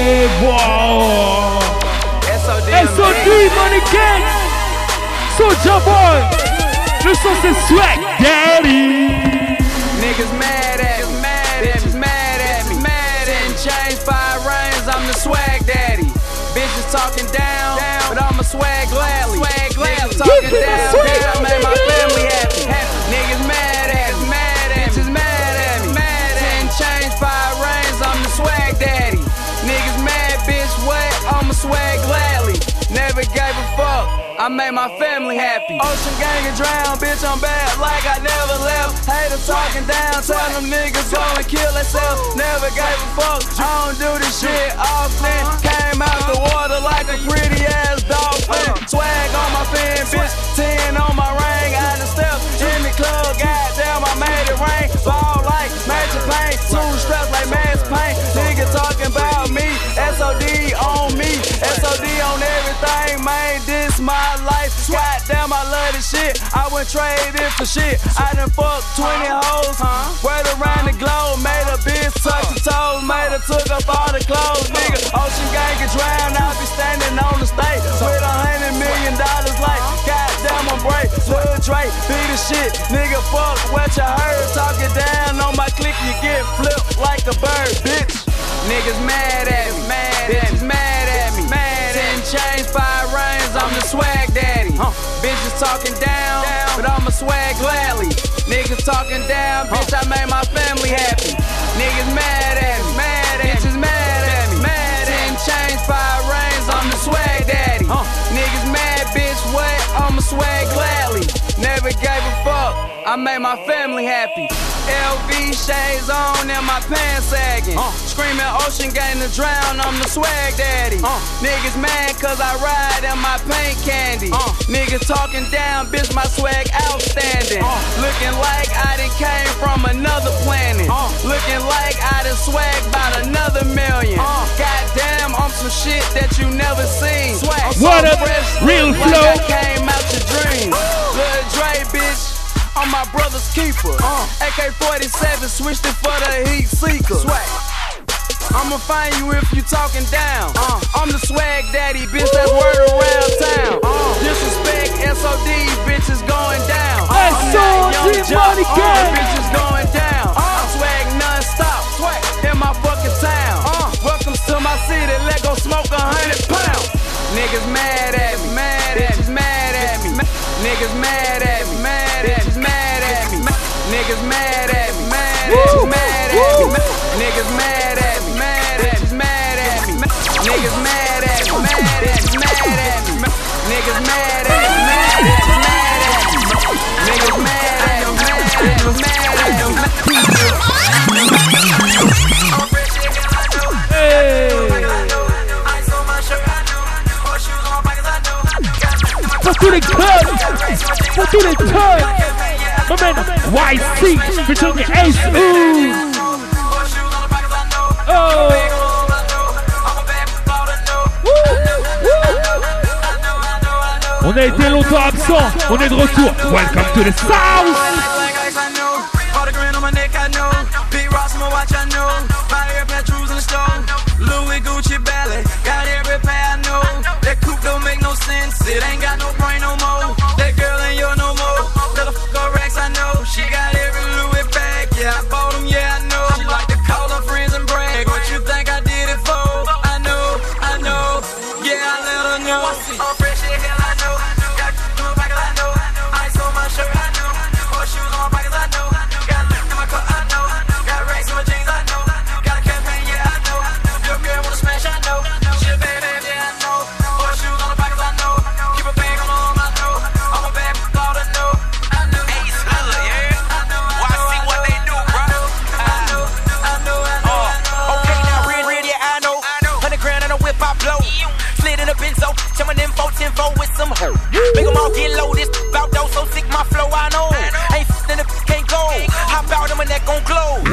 Yeah, wow. SOD, SOD, Money Gang. Soulja Boy. Le son c'est Swag Daddy. Niggas mad at me, mad at me, mad at me, mad at me. Change five rings, I'm the swag daddy. Bitches talking down, but I'm a swag gladly. Swag gladly. Talking Give me the down, swag, bitch, I made my I made my family happy. Ocean gang and drown, bitch, I'm bad like I never left. Haters talking down, tell them niggas go and kill themselves. Never gave a fuck. I don't do this shit often. Came out the water like a pretty ass dolphin. Swag on my fin, bitch, 10 on my ring. I done stepped in the club, goddamn, I made it rain. Ball like magic paint, two straps like mass paint. Nigga talking about me, SOD on me, SOD on everything, wouldn't trade it for shit. I done fucked 20 hoes, right around the globe. Made a bitch touch the toes, made her took up all the clothes, nigga. Ocean gang get drowned, I'll be standing on the stage with a hundred million dollars like goddamn I'm break. Lil Dre, be the shit, nigga. Fuck what you heard. Talking down on my click, you get flipped like a bird, bitch. Niggas mad at me, mad at me, mad at me, mad at me. Change five rings, I'm the swag daddy. Bitches talking down, but I'm a swag gladly. Niggas talking down, bitch, I made my family happy. Niggas mad at me, mad at bitches mad at me, mad at me. Change five rings, I'm the swag daddy. Niggas mad, bitch, what? I'm a swag gladly. Never gave a fuck. I made my family happy. LV shades on and my pants sagging. Uh. Screaming ocean gang to drown, I'm the swag daddy. Uh. Niggas mad cause I ride in my paint candy. Uh. Niggas talking down, bitch, my swag outstanding. Looking like I done came from another planet. Looking like I done swag about another million. Goddamn, I'm some shit that you never seen. So What up, fresh, real like flow? I came out your dreams. (gasps) Dre, bitch. I'm my brother's keeper. AK 47, switched it for the heat seeker. Swag. I'ma find you if you talking down. I'm the swag daddy, bitch, that's word around town. Disrespect, SOD, bitches going down. I'm that young SOD money gang. Uh, bitches going down. I swag non-stop, in my fucking town. Welcome to my city, let go smoke a hundred pounds. Niggas mad at me, mad at me, mad. Niggas mad at me, mad at me, mad at me. Niggas mad at me, mad at me, mad at me. Niggas mad at me, mad at me, mad at me. Niggas mad at me, mad at me, mad at me. Niggas mad at me, mad at me, mad at me. Niggas mad at me, mad at me, mad at me. Pour tous les clubs, pour tous les clubs. YC, Ace. Oh. On a été longtemps absent, on est de retour. Welcome to the South.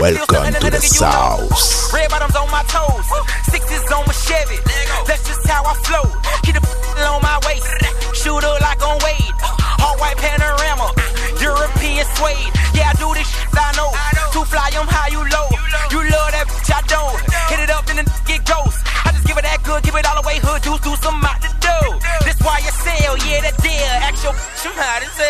Welcome to the South. Red bottoms on my toes, sixes on my Chevy. That's just how I flow. Keep the (laughs) on my waist, shooter like on Wade. All white panorama, European suede. Yeah, I do this shit, I know. Too fly, I'm high, you low. You love that bitch, I don't. Hit it up and then (laughs) get goes. I just give it that good, give it all away. Hood juice, do some out the dough. That's why you sell, yeah, that deal. Ask your bitch, I'm hot as.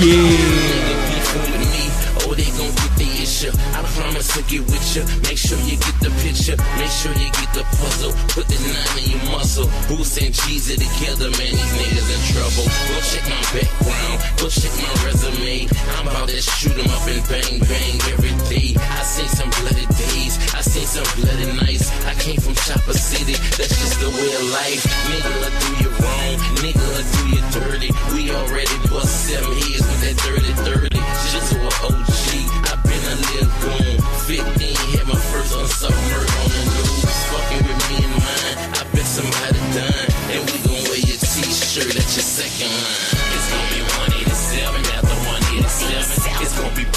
Yeah. To with you. Make sure you get the picture. Make sure you get the puzzle. Put together, man. These niggas in trouble. My background. My resume. I'm about to shoot 'em up and bang, bang every day. I some bloody days. Chase up blood and. I came from Chopper City, that's just the way of life. Nigga, I do you wrong, nigga, I do you dirty. We already bust seven heads with that dirty 30. Just an OG, i been a little goon. 15, had my first unsubmerged on the news. Fucking with me and mine, i bet somebody done. And we gon' wear your t shirt at your second line. It's gonna be 187 after 187. It's gonna be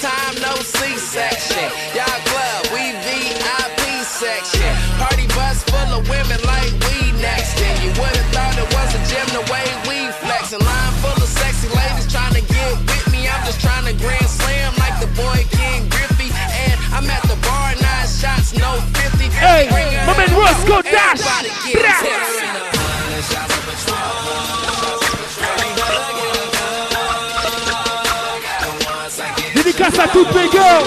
time, no C-section. Y'all club, we VIP section. Party bus full of women like we next. And you would've thought it was a gym the way we flexing. Line full of sexy ladies trying to get with me. I'm just trying to grand slam like the boy Ken Griffey. And I'm at the bar, nine shots, no 50. Hey, my man Roscoe Dash. À toutes mes girls.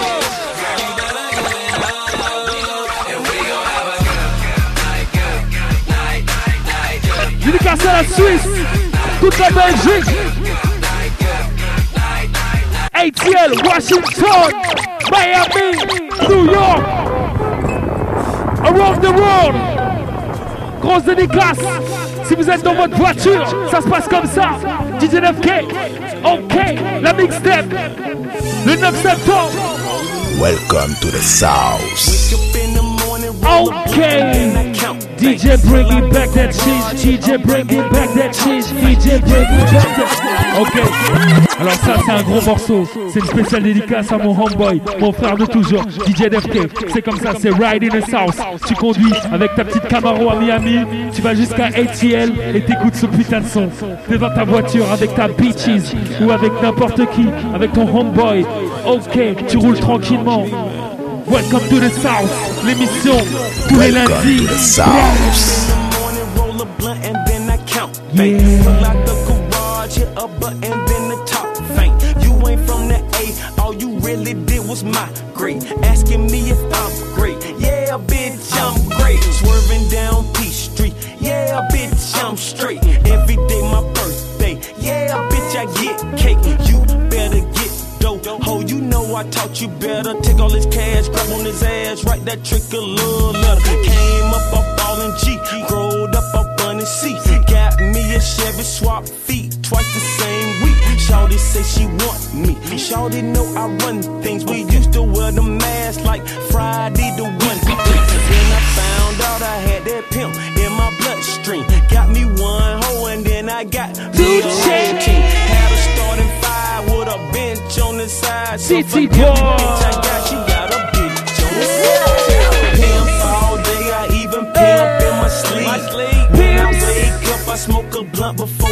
Dédicace à la Suisse, toute la Belgique, ATL, Washington, Miami, New York, around the world. Grosse dédicace. Si vous êtes dans votre voiture, ça se passe comme ça. DJ 9K, ok, la mixtape, le 9 septembre. Welcome to the South. Okay. DJ bringing back that cheese. DJ bringing back that cheese. DJ bringing back that. Ok. Alors ça c'est un gros morceau. C'est une spéciale dédicace à mon homeboy, mon frère de toujours, DJ DFK. C'est comme ça, c'est Ride in the South. Tu conduis avec ta petite Camaro à Miami. Tu vas jusqu'à ATL et t'écoutes ce putain de son. T'es dans ta voiture avec ta Beaches ou avec n'importe qui, avec ton homeboy. Ok, tu roules tranquillement. Welcome to the South, l'émission tous les Welcome lundis. to the South. A a button, then the top faint. You ain't from the A, all you really did was migrate. Asking me if I'm great. Yeah, bitch, I'm great. Swerving down P Street. Yeah, bitch, I'm straight. Every day my birthday. Yeah, bitch, I get cake. You better get dough. Ho, you know I taught you better. Take all his cash, grab on his ass, write that trick a little letter. Came up up ballin' G, growed up the C. Got me a Chevy swap feet twice the same week. Shawty say she want me. Shawty know I run things. We used to wear the mask like Friday the one. Then I found out I had that pimp in my bloodstream. Got me one hoe and then I got me a. Had a starting five with a bench on the side. So City boy. I got, she got a bitch on the side. Pimp all day, I even pimp in my sleep. I wake up, I smoke a blunt before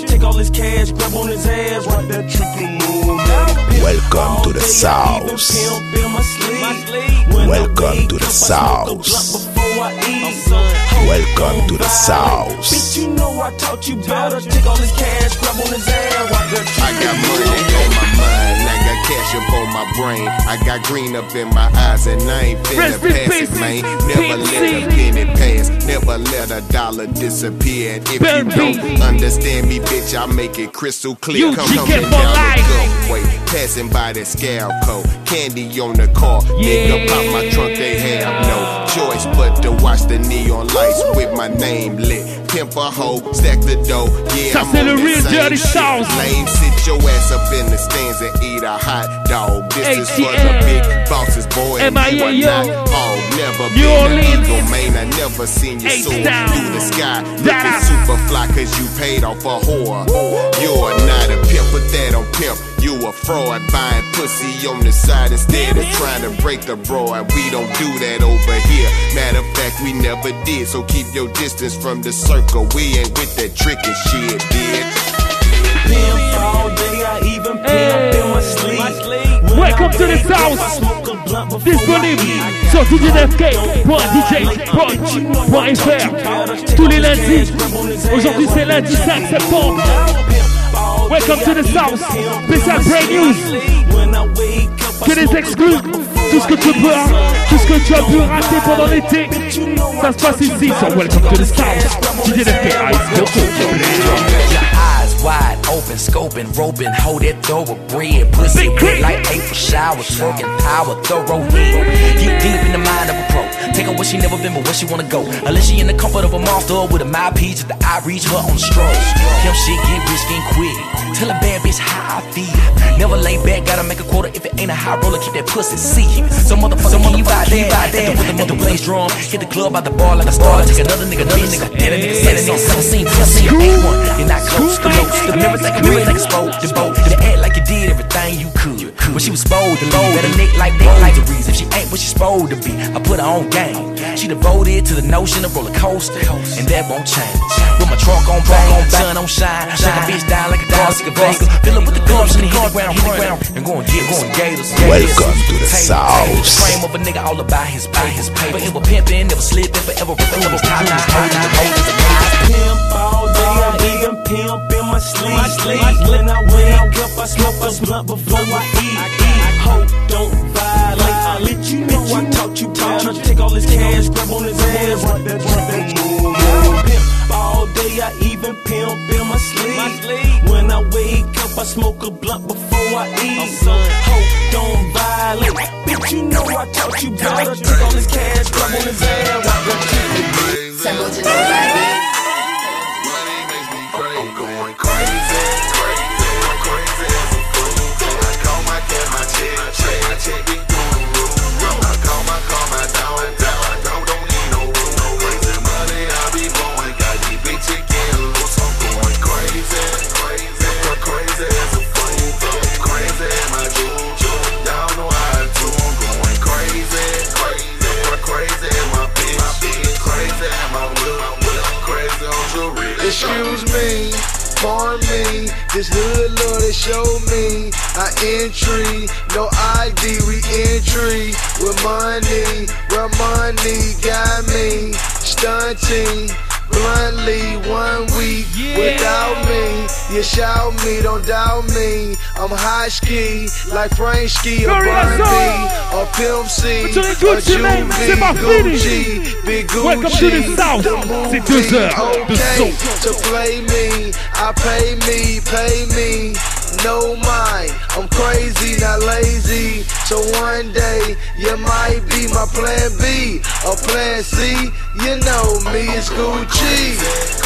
you. Take all his cash, grab on his ass, write that trick and move. Welcome to the South. Welcome to the South. Welcome to the South. Bitch, you know I taught you better. Take all his cash, grab on his ass, write that trick I got money on my mind, I got cash up on my brain. I got green up in my eyes, and I ain't finna pass it, man. Never let a penny pass, never let a dollar disappear. And if you don't understand me, bitch, I make it crystal clear. Come coming for down life. the way, passing by that scale code. Candy on the car, nigga pop my trunk, they have no choice but to watch the neon lights with my name lit. Pimp a hoe, stack the dough, yeah, Ça, I'm on that real dirty. South. Lame, sit your ass up in the stands and eat a hot dog. This is for the big bosses, boy. And you are not all never New been an Orleans. man. I never seen you soar through the sky. Looking super fly cause you paid off a whore. You're not a pimp, that on pimp. You a fraud, buying pussy on the side instead of trying to break the broad. We don't do that over here. Matter of fact, we never did. So keep your distance from the circle. We ain't with that trickin' shit, bitch. Pimp all day, I even pimp in my sleep. Welcome to wake up, South. I smoke a blunt before I Disponible eat. sur djnfk.dj.fr tous les lundis. Aujourd'hui c'est lundi 5 septembre. Welcome to the South. Spécial Brain News. Que des exclus. Tout ce que tu peux, tout ce que tu as pu rater pendant l'été. Ça se passe ici sur Welcome to the South. DJ Coco. eyes wide open, scoping, roping, hold that thoroughbred. Pussy wet like April shower, twerking power, thorough. Deep, deep in the mind of a pro. Take her where she never been, but where she wanna go. Unless she in the comfort of a monster with a mouthpiece at the eye reach her on the stroll. Him shit get rich, get quick. Tell a bad bitch how I feel. Never lay back, gotta make a quarter if it ain't a high roller, keep that pussy see. Some motherfucker, some motherfucker, keep out there. With the mother blaze drum, hit the club by the bar like a star. Take another nigga, another nigga, dead a nigga, set it on 17, 17, 8 1. You're not close, the most. The mirrors like a mirror like a spoke, the boat. To act like you did everything you could. But she was supposed to leave. Better nick like that, like the reason. She ain't what she's supposed to be. I put her on game. She devoted to the notion of roller coaster, and that won't change. With my trunk on bang, on sun on shine, shut a bitch down like a dog, like a Vega. Fill up with the guns and hit the ground, hit the ground, and go and get, go and gators. Welcome to the South. Frame of a nigga all about his pay, his paper. It was pimping, never slipping, forever ripping. It was top notch, top notch, hoes, Pimp all day, I even pimp in my sleep. When I wake up, I smoke a blunt before I eat. Hope don't violate. I let you I taught you better. Take all his cash, grab on his ass, run that, run that. Pimp all day, I even pimp in my sleep. When I wake up, I smoke a blunt before I eat. Oh, so hope don't violate. Bitch, you know I taught you better. Take all his cash, grab on his ass, run that Tell shout me, don't doubt me. I'm high ski, like Frank Ski, Glorious Bun B, a Pimp C, les a Gucci Mane, c'est pas Gucci, Big Gucci. Welcome to the movie, okay. To play me, I pay me, pay me. No mind, I'm crazy, not lazy. So one day you might be my plan B or plan C. You know me, it's Gucci.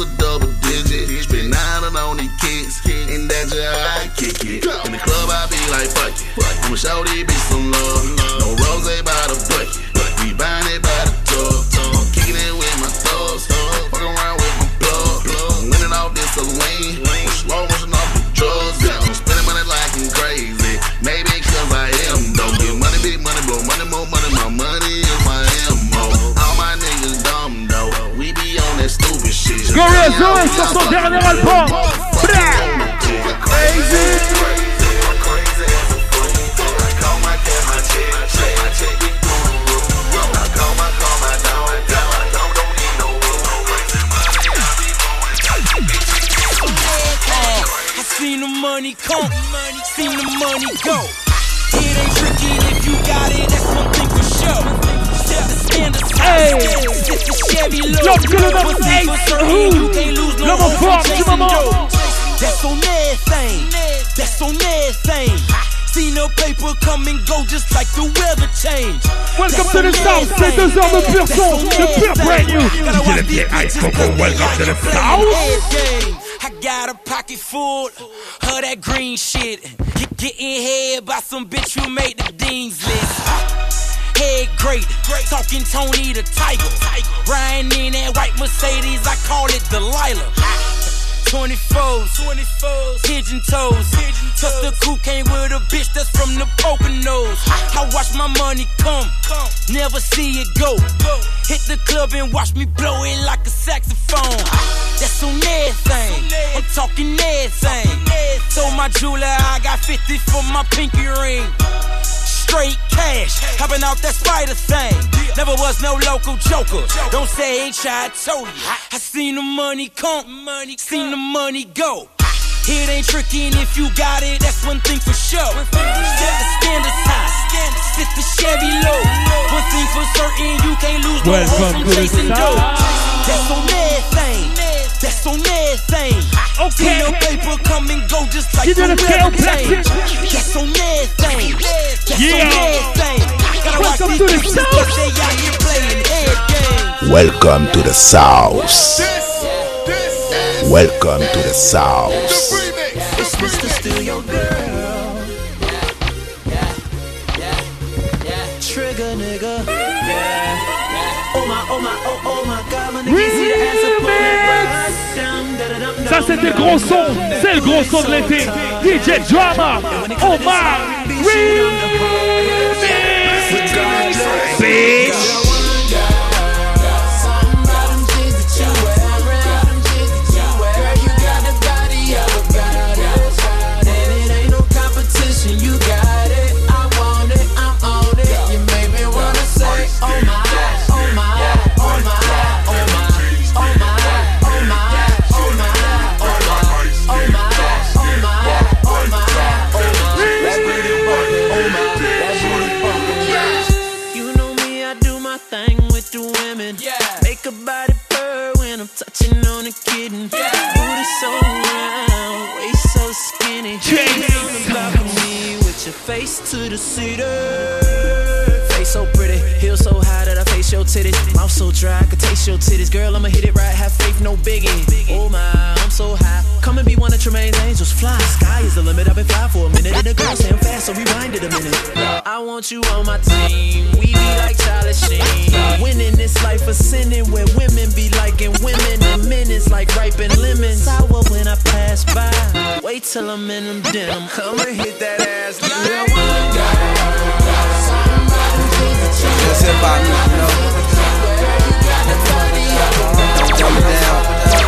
Are double digit. Spend nine on the kicks. And that's how I kick it. In the club, I be like, fuck it. I'ma show these bitches some love. Zoe sur son dernier album. Seen the money come, seen the money go. Can't lose no L'homme hope fort in du chasing moment. dough. That's on everything. That's on everything. Seen the paper come and go just like the weather change. Welcome to the South. C'est deux heures de pur son, de pur brand new. DJ NFK Ice Coco. Welcome to the South. I got a pocket full of that green shit. Get, getting head by some bitch who made the dean's list. Head great. Talking Tony the Tiger. Riding in that white Mercedes, I call it Delilah. 24s, 24s, pigeon toes. Tuck the coupe came with a bitch that's from the Poconos. I watch my money come, come. never see it go. Hit the club and watch me blow it like a saxophone. That's on everything, I'm talking everything. Told my jeweler I got 50 for my pinky ring straight cash. Hopping off that spider thing. Never was no local joker. Don't say ain't shy, I told you. I seen the money come, money seen the money go. It ain't tricky, if you got it, that's one thing for sure. Set the standards high, sit the Chevy low. One thing for certain, you can't lose no Welcome to the chasing dough. That's on everything. That's on everything. Okay. See the paper come and go just like She did the a scale weather change. plastic. That's on everything. That's Yeah. on everything. Gotta watch Welcome these to the bitches South. 'cause they out playing head games. Welcome to the South. Welcome to the South. It's Mr. Steal Your Girl. C'était le gros son, c'est le gros son de l'été. DJ Drama, Omar, Bitch. The cedar. Face so pretty, heels so high that I face your titties. Mouth so dry, I could taste your titties. Girl, I'ma hit it right, have faith, no biggie. Oh my, one of Tremaine's angels. Fly, sky is the limit. I've been fly for a minute, and the girl saying fast, so rewind it a minute. I want you on my team. We be like Charlie Sheen. Winning this life of sinning, where women be liking women, and men is like ripened lemons. Sour when I pass by. Wait till I'm in them denim. I'ma hit that ass like Just hip hop, you know. Dumb it down.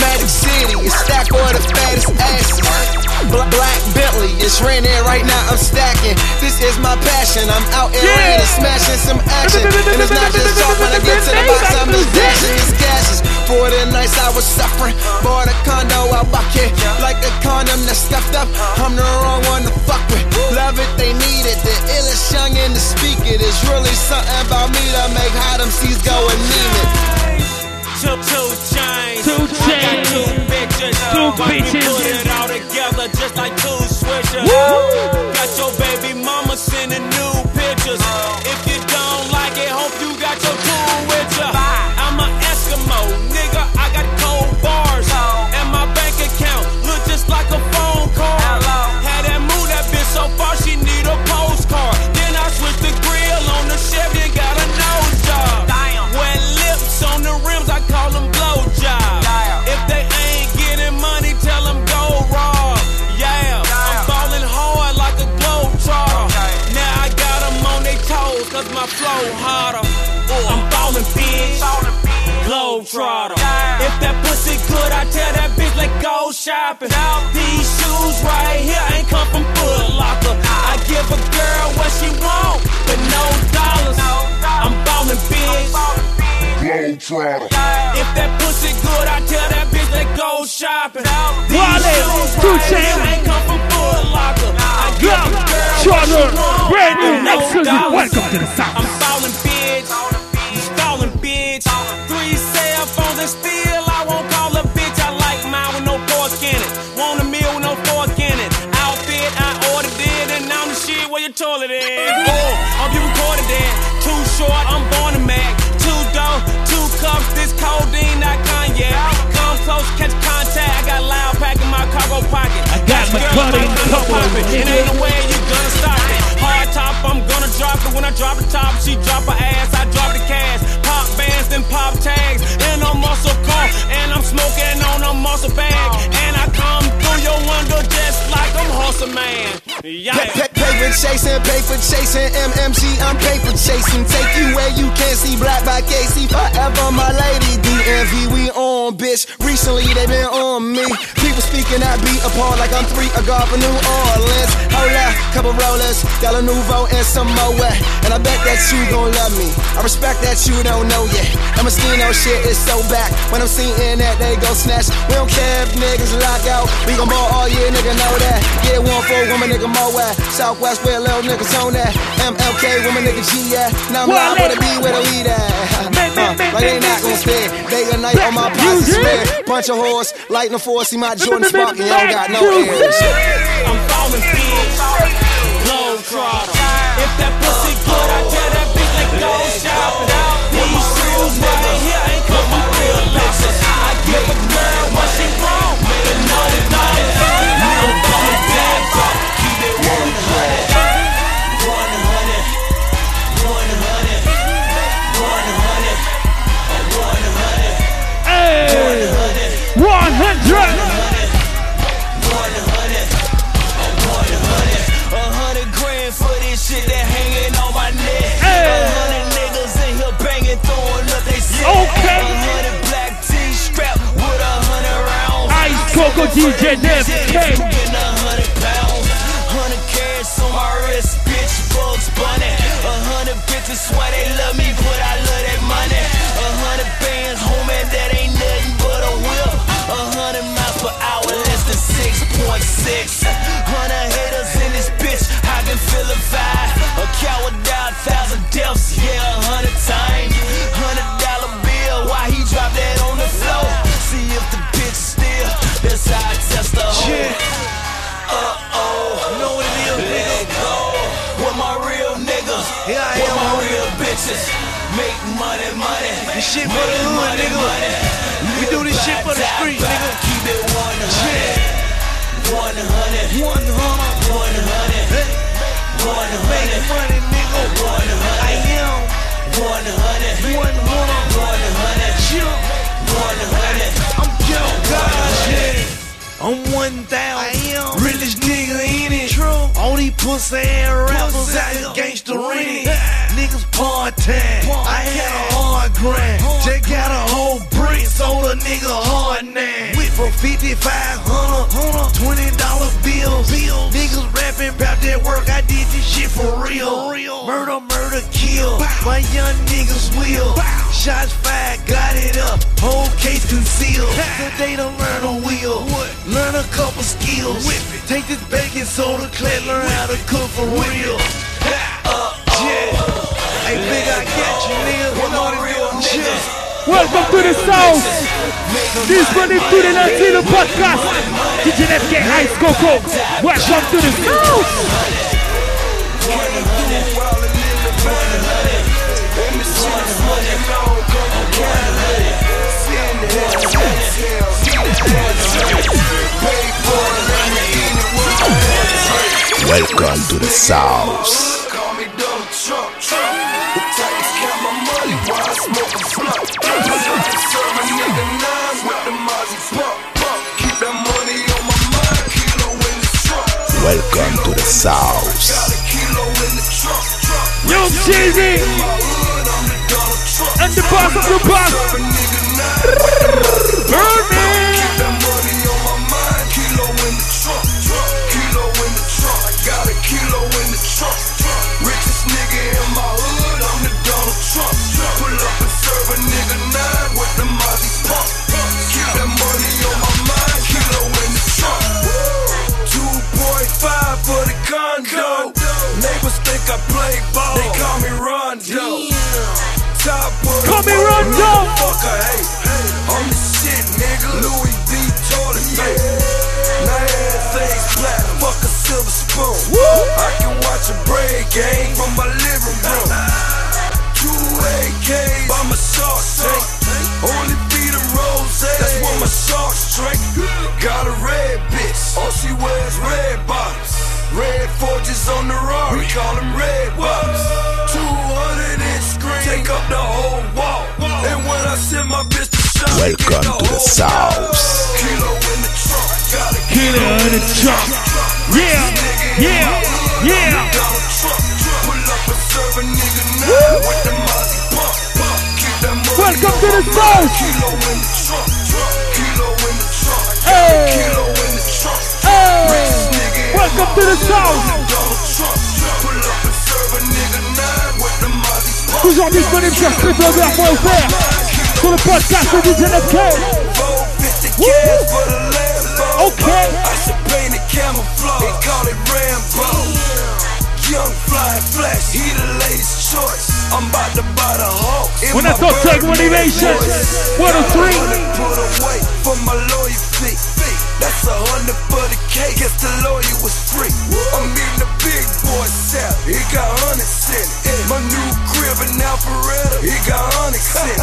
Magic City is stacked for the fattest asses. Bla- Black Bentley, it's raining right now, I'm stacking. This is my passion, I'm out in rain and smashing some action. And it's not just talk when I get to the box, I'm just dashing these gashes. For the nights I was suffering, bought a condo out back here. Like a condom that's scuffed up, I'm the wrong one to fuck with. Love it, they need it. The illest young in the speak it. It's really something about me that make hot MCs go and it. Two, two chains. Two chains. two bitches. Two bitches. Put it all together just like two switches. Woo! Got your baby mama sending new pictures. Uh-huh. If you don't like it, hope you got your tool with ya. Globe trotter. If that pussy good, I tell that bitch, let go shopping. These shoes right here ain't come from Foot Locker. I give a girl what she want, but no dollars. I'm ballin' bitch. Globetrotter. If that pussy good, I tell that bitch let go shopping. These Wale, shoes two right chains. here ain't come from Foot Locker. I give a girl what she want, brand new, but no exclusive. dollars. Welcome to the South. and still I won't call a bitch. I like mine with no pork in it. Want a meal with no pork in it. Outfit I ordered it, and I'm the shit where your toilet is. Oh, I'm you recorded that. Too short, I'm born a Mac. Too dope, two cups, this codeine, not cognac. Come close, catch contact. I got loud pack in my cargo pocket. I got my gun in the couple. It ain't a way you gonna stop it. Hard top, I'm gonna drop it. When I drop the top, she drop her ass. I drop the cash. Pop bands, then pop tags. And I'm muscle car, and I'm smoking on a muscle bag. And I come through your window just like I'm hustle man. Yeah. Pa- pa- paper chasing, paper chasing, MMG, I'm paper chasing. Take you where you can't see black by KC forever, my lady. DMV, we on, bitch. Recently they been on me. People speaking, I beat apart like I'm three, a guard for New Orleans. Hold up, couple rollers, Della Nouveau and some Moet. And I bet that you gon' love me. I respect that you don't know yet. I'm a Stino shit is so back. When I'm seeing that, they go snatch. We don't care if niggas lock out. We gon' ball all year, nigga know that. Get one for a woman, nigga Moet. Southwest where little niggas on that. MLK, woman, nigga G, yeah. Now I'm live for the B where the weed at. Uh, like they not gon' stay. Day or night on my posse square. Bunch of horse, lighting the force. See my Jordan sparking, y'all got no ears. I'm falling bitch. Globe trotter. If that pussy good, I tell that DJ K. shit for the hood, nigga. We do this shit for the street, nigga. Keep it 100. 100. 100. 100. 100. Make money, nigga. 100. I am 100. 100. 100. Chill. 100. I'm Joe God. I'm 1,000. I am. Realest nigga in it. True. All these pussy ass rappers out here gangsta ring. Niggas part time. I had a hard grind. Just got a whole brick, sold a nigga hard now. Went from 5500 $20 bills. Niggas rapping about that work. I did this shit for murder, kill. My young niggas will. Shots fired, got it up. Whole case concealed. Today to learn a wheel. Learn a couple skills. Take this baking soda, clear, learn how to cook for real. Yeah. Hey, big, I got you, nigga. Come on, real nigga. Welcome to the South. This one is to the Latino podcast. DJ FK Ice Coco. Welcome to the South. Welcome to the South. Welcome to the South. Young Jeezy. In my hood, I'm the Donald Trump. And the boss of the boss. Burn me. Call me Rondo. Top of Call me Rondo. motherfucker, hey. I'm the shit, nigga. Louis V. toilet paper. Now everything's black. Fuck a silver spoon. I can watch a braid game from my living room. Two AKs by my shark tank. Only be the rose. That's what my my sharks drink. Got a red bitch, all she wears red bottoms. Red forges on the Rari, we call them red bottoms. 200 inch screen, take up the whole wall. And when I send my bitch to shop, Welcome to the South. Kilo in the trunk, got a Kilo in the trunk. Yeah, yeah, yeah. Pull up and serve a nigga nine with the Mozzie pump. Keep that money Welcome to the on South. Kilo in the trunk, kilo in the trunk, kilo in the trunk. Hey. Richest nigga in Welcome to the South. Donald Trump, pull up and serve a nigga nine with the Mozzie pump. Toujours disponible sur streetlover.fr sur le podcast de DJ NFK. Okay. I should paint it camouflage and call it Rambo. Young fly flash, he the latest choice. I'm about to buy the Hawk. When I talk tech motivation, voice. 103. Put away for my lawyer fee. That's a hundred for the cake. Guess the lawyer was free. I'm meeting the big boy Sal. He got hundreds in it. My new crib in Alpharetta. He got hundreds (laughs) in it.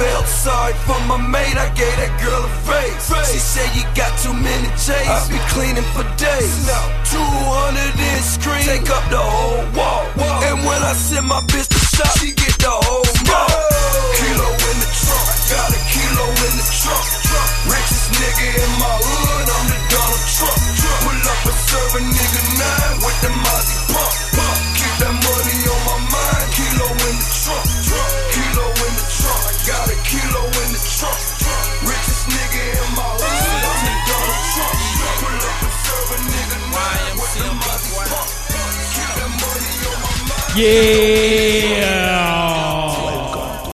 Felt sorry for my mate. I gave that girl a face. She said you got too many J's. I be cleaning for days. 200 inch screen. Take up the whole wall. And when I send my bitch to shop, she get the whole mall. Kilo in the trunk. Got a kilo in the trunk. Richest nigga in my hood. I'm the Donald Trump. Pull up and serve a nigga nine with the Mozzie pump. Keep that money on my mind. Kilo in the trunk. Kilo in the trunk. I Got a kilo in the trunk. Richest nigga in my hood. I'm the Donald Trump. Pull up and serve a nigga nine with the Mozzie pump. Keep that money on my mind. Yeah.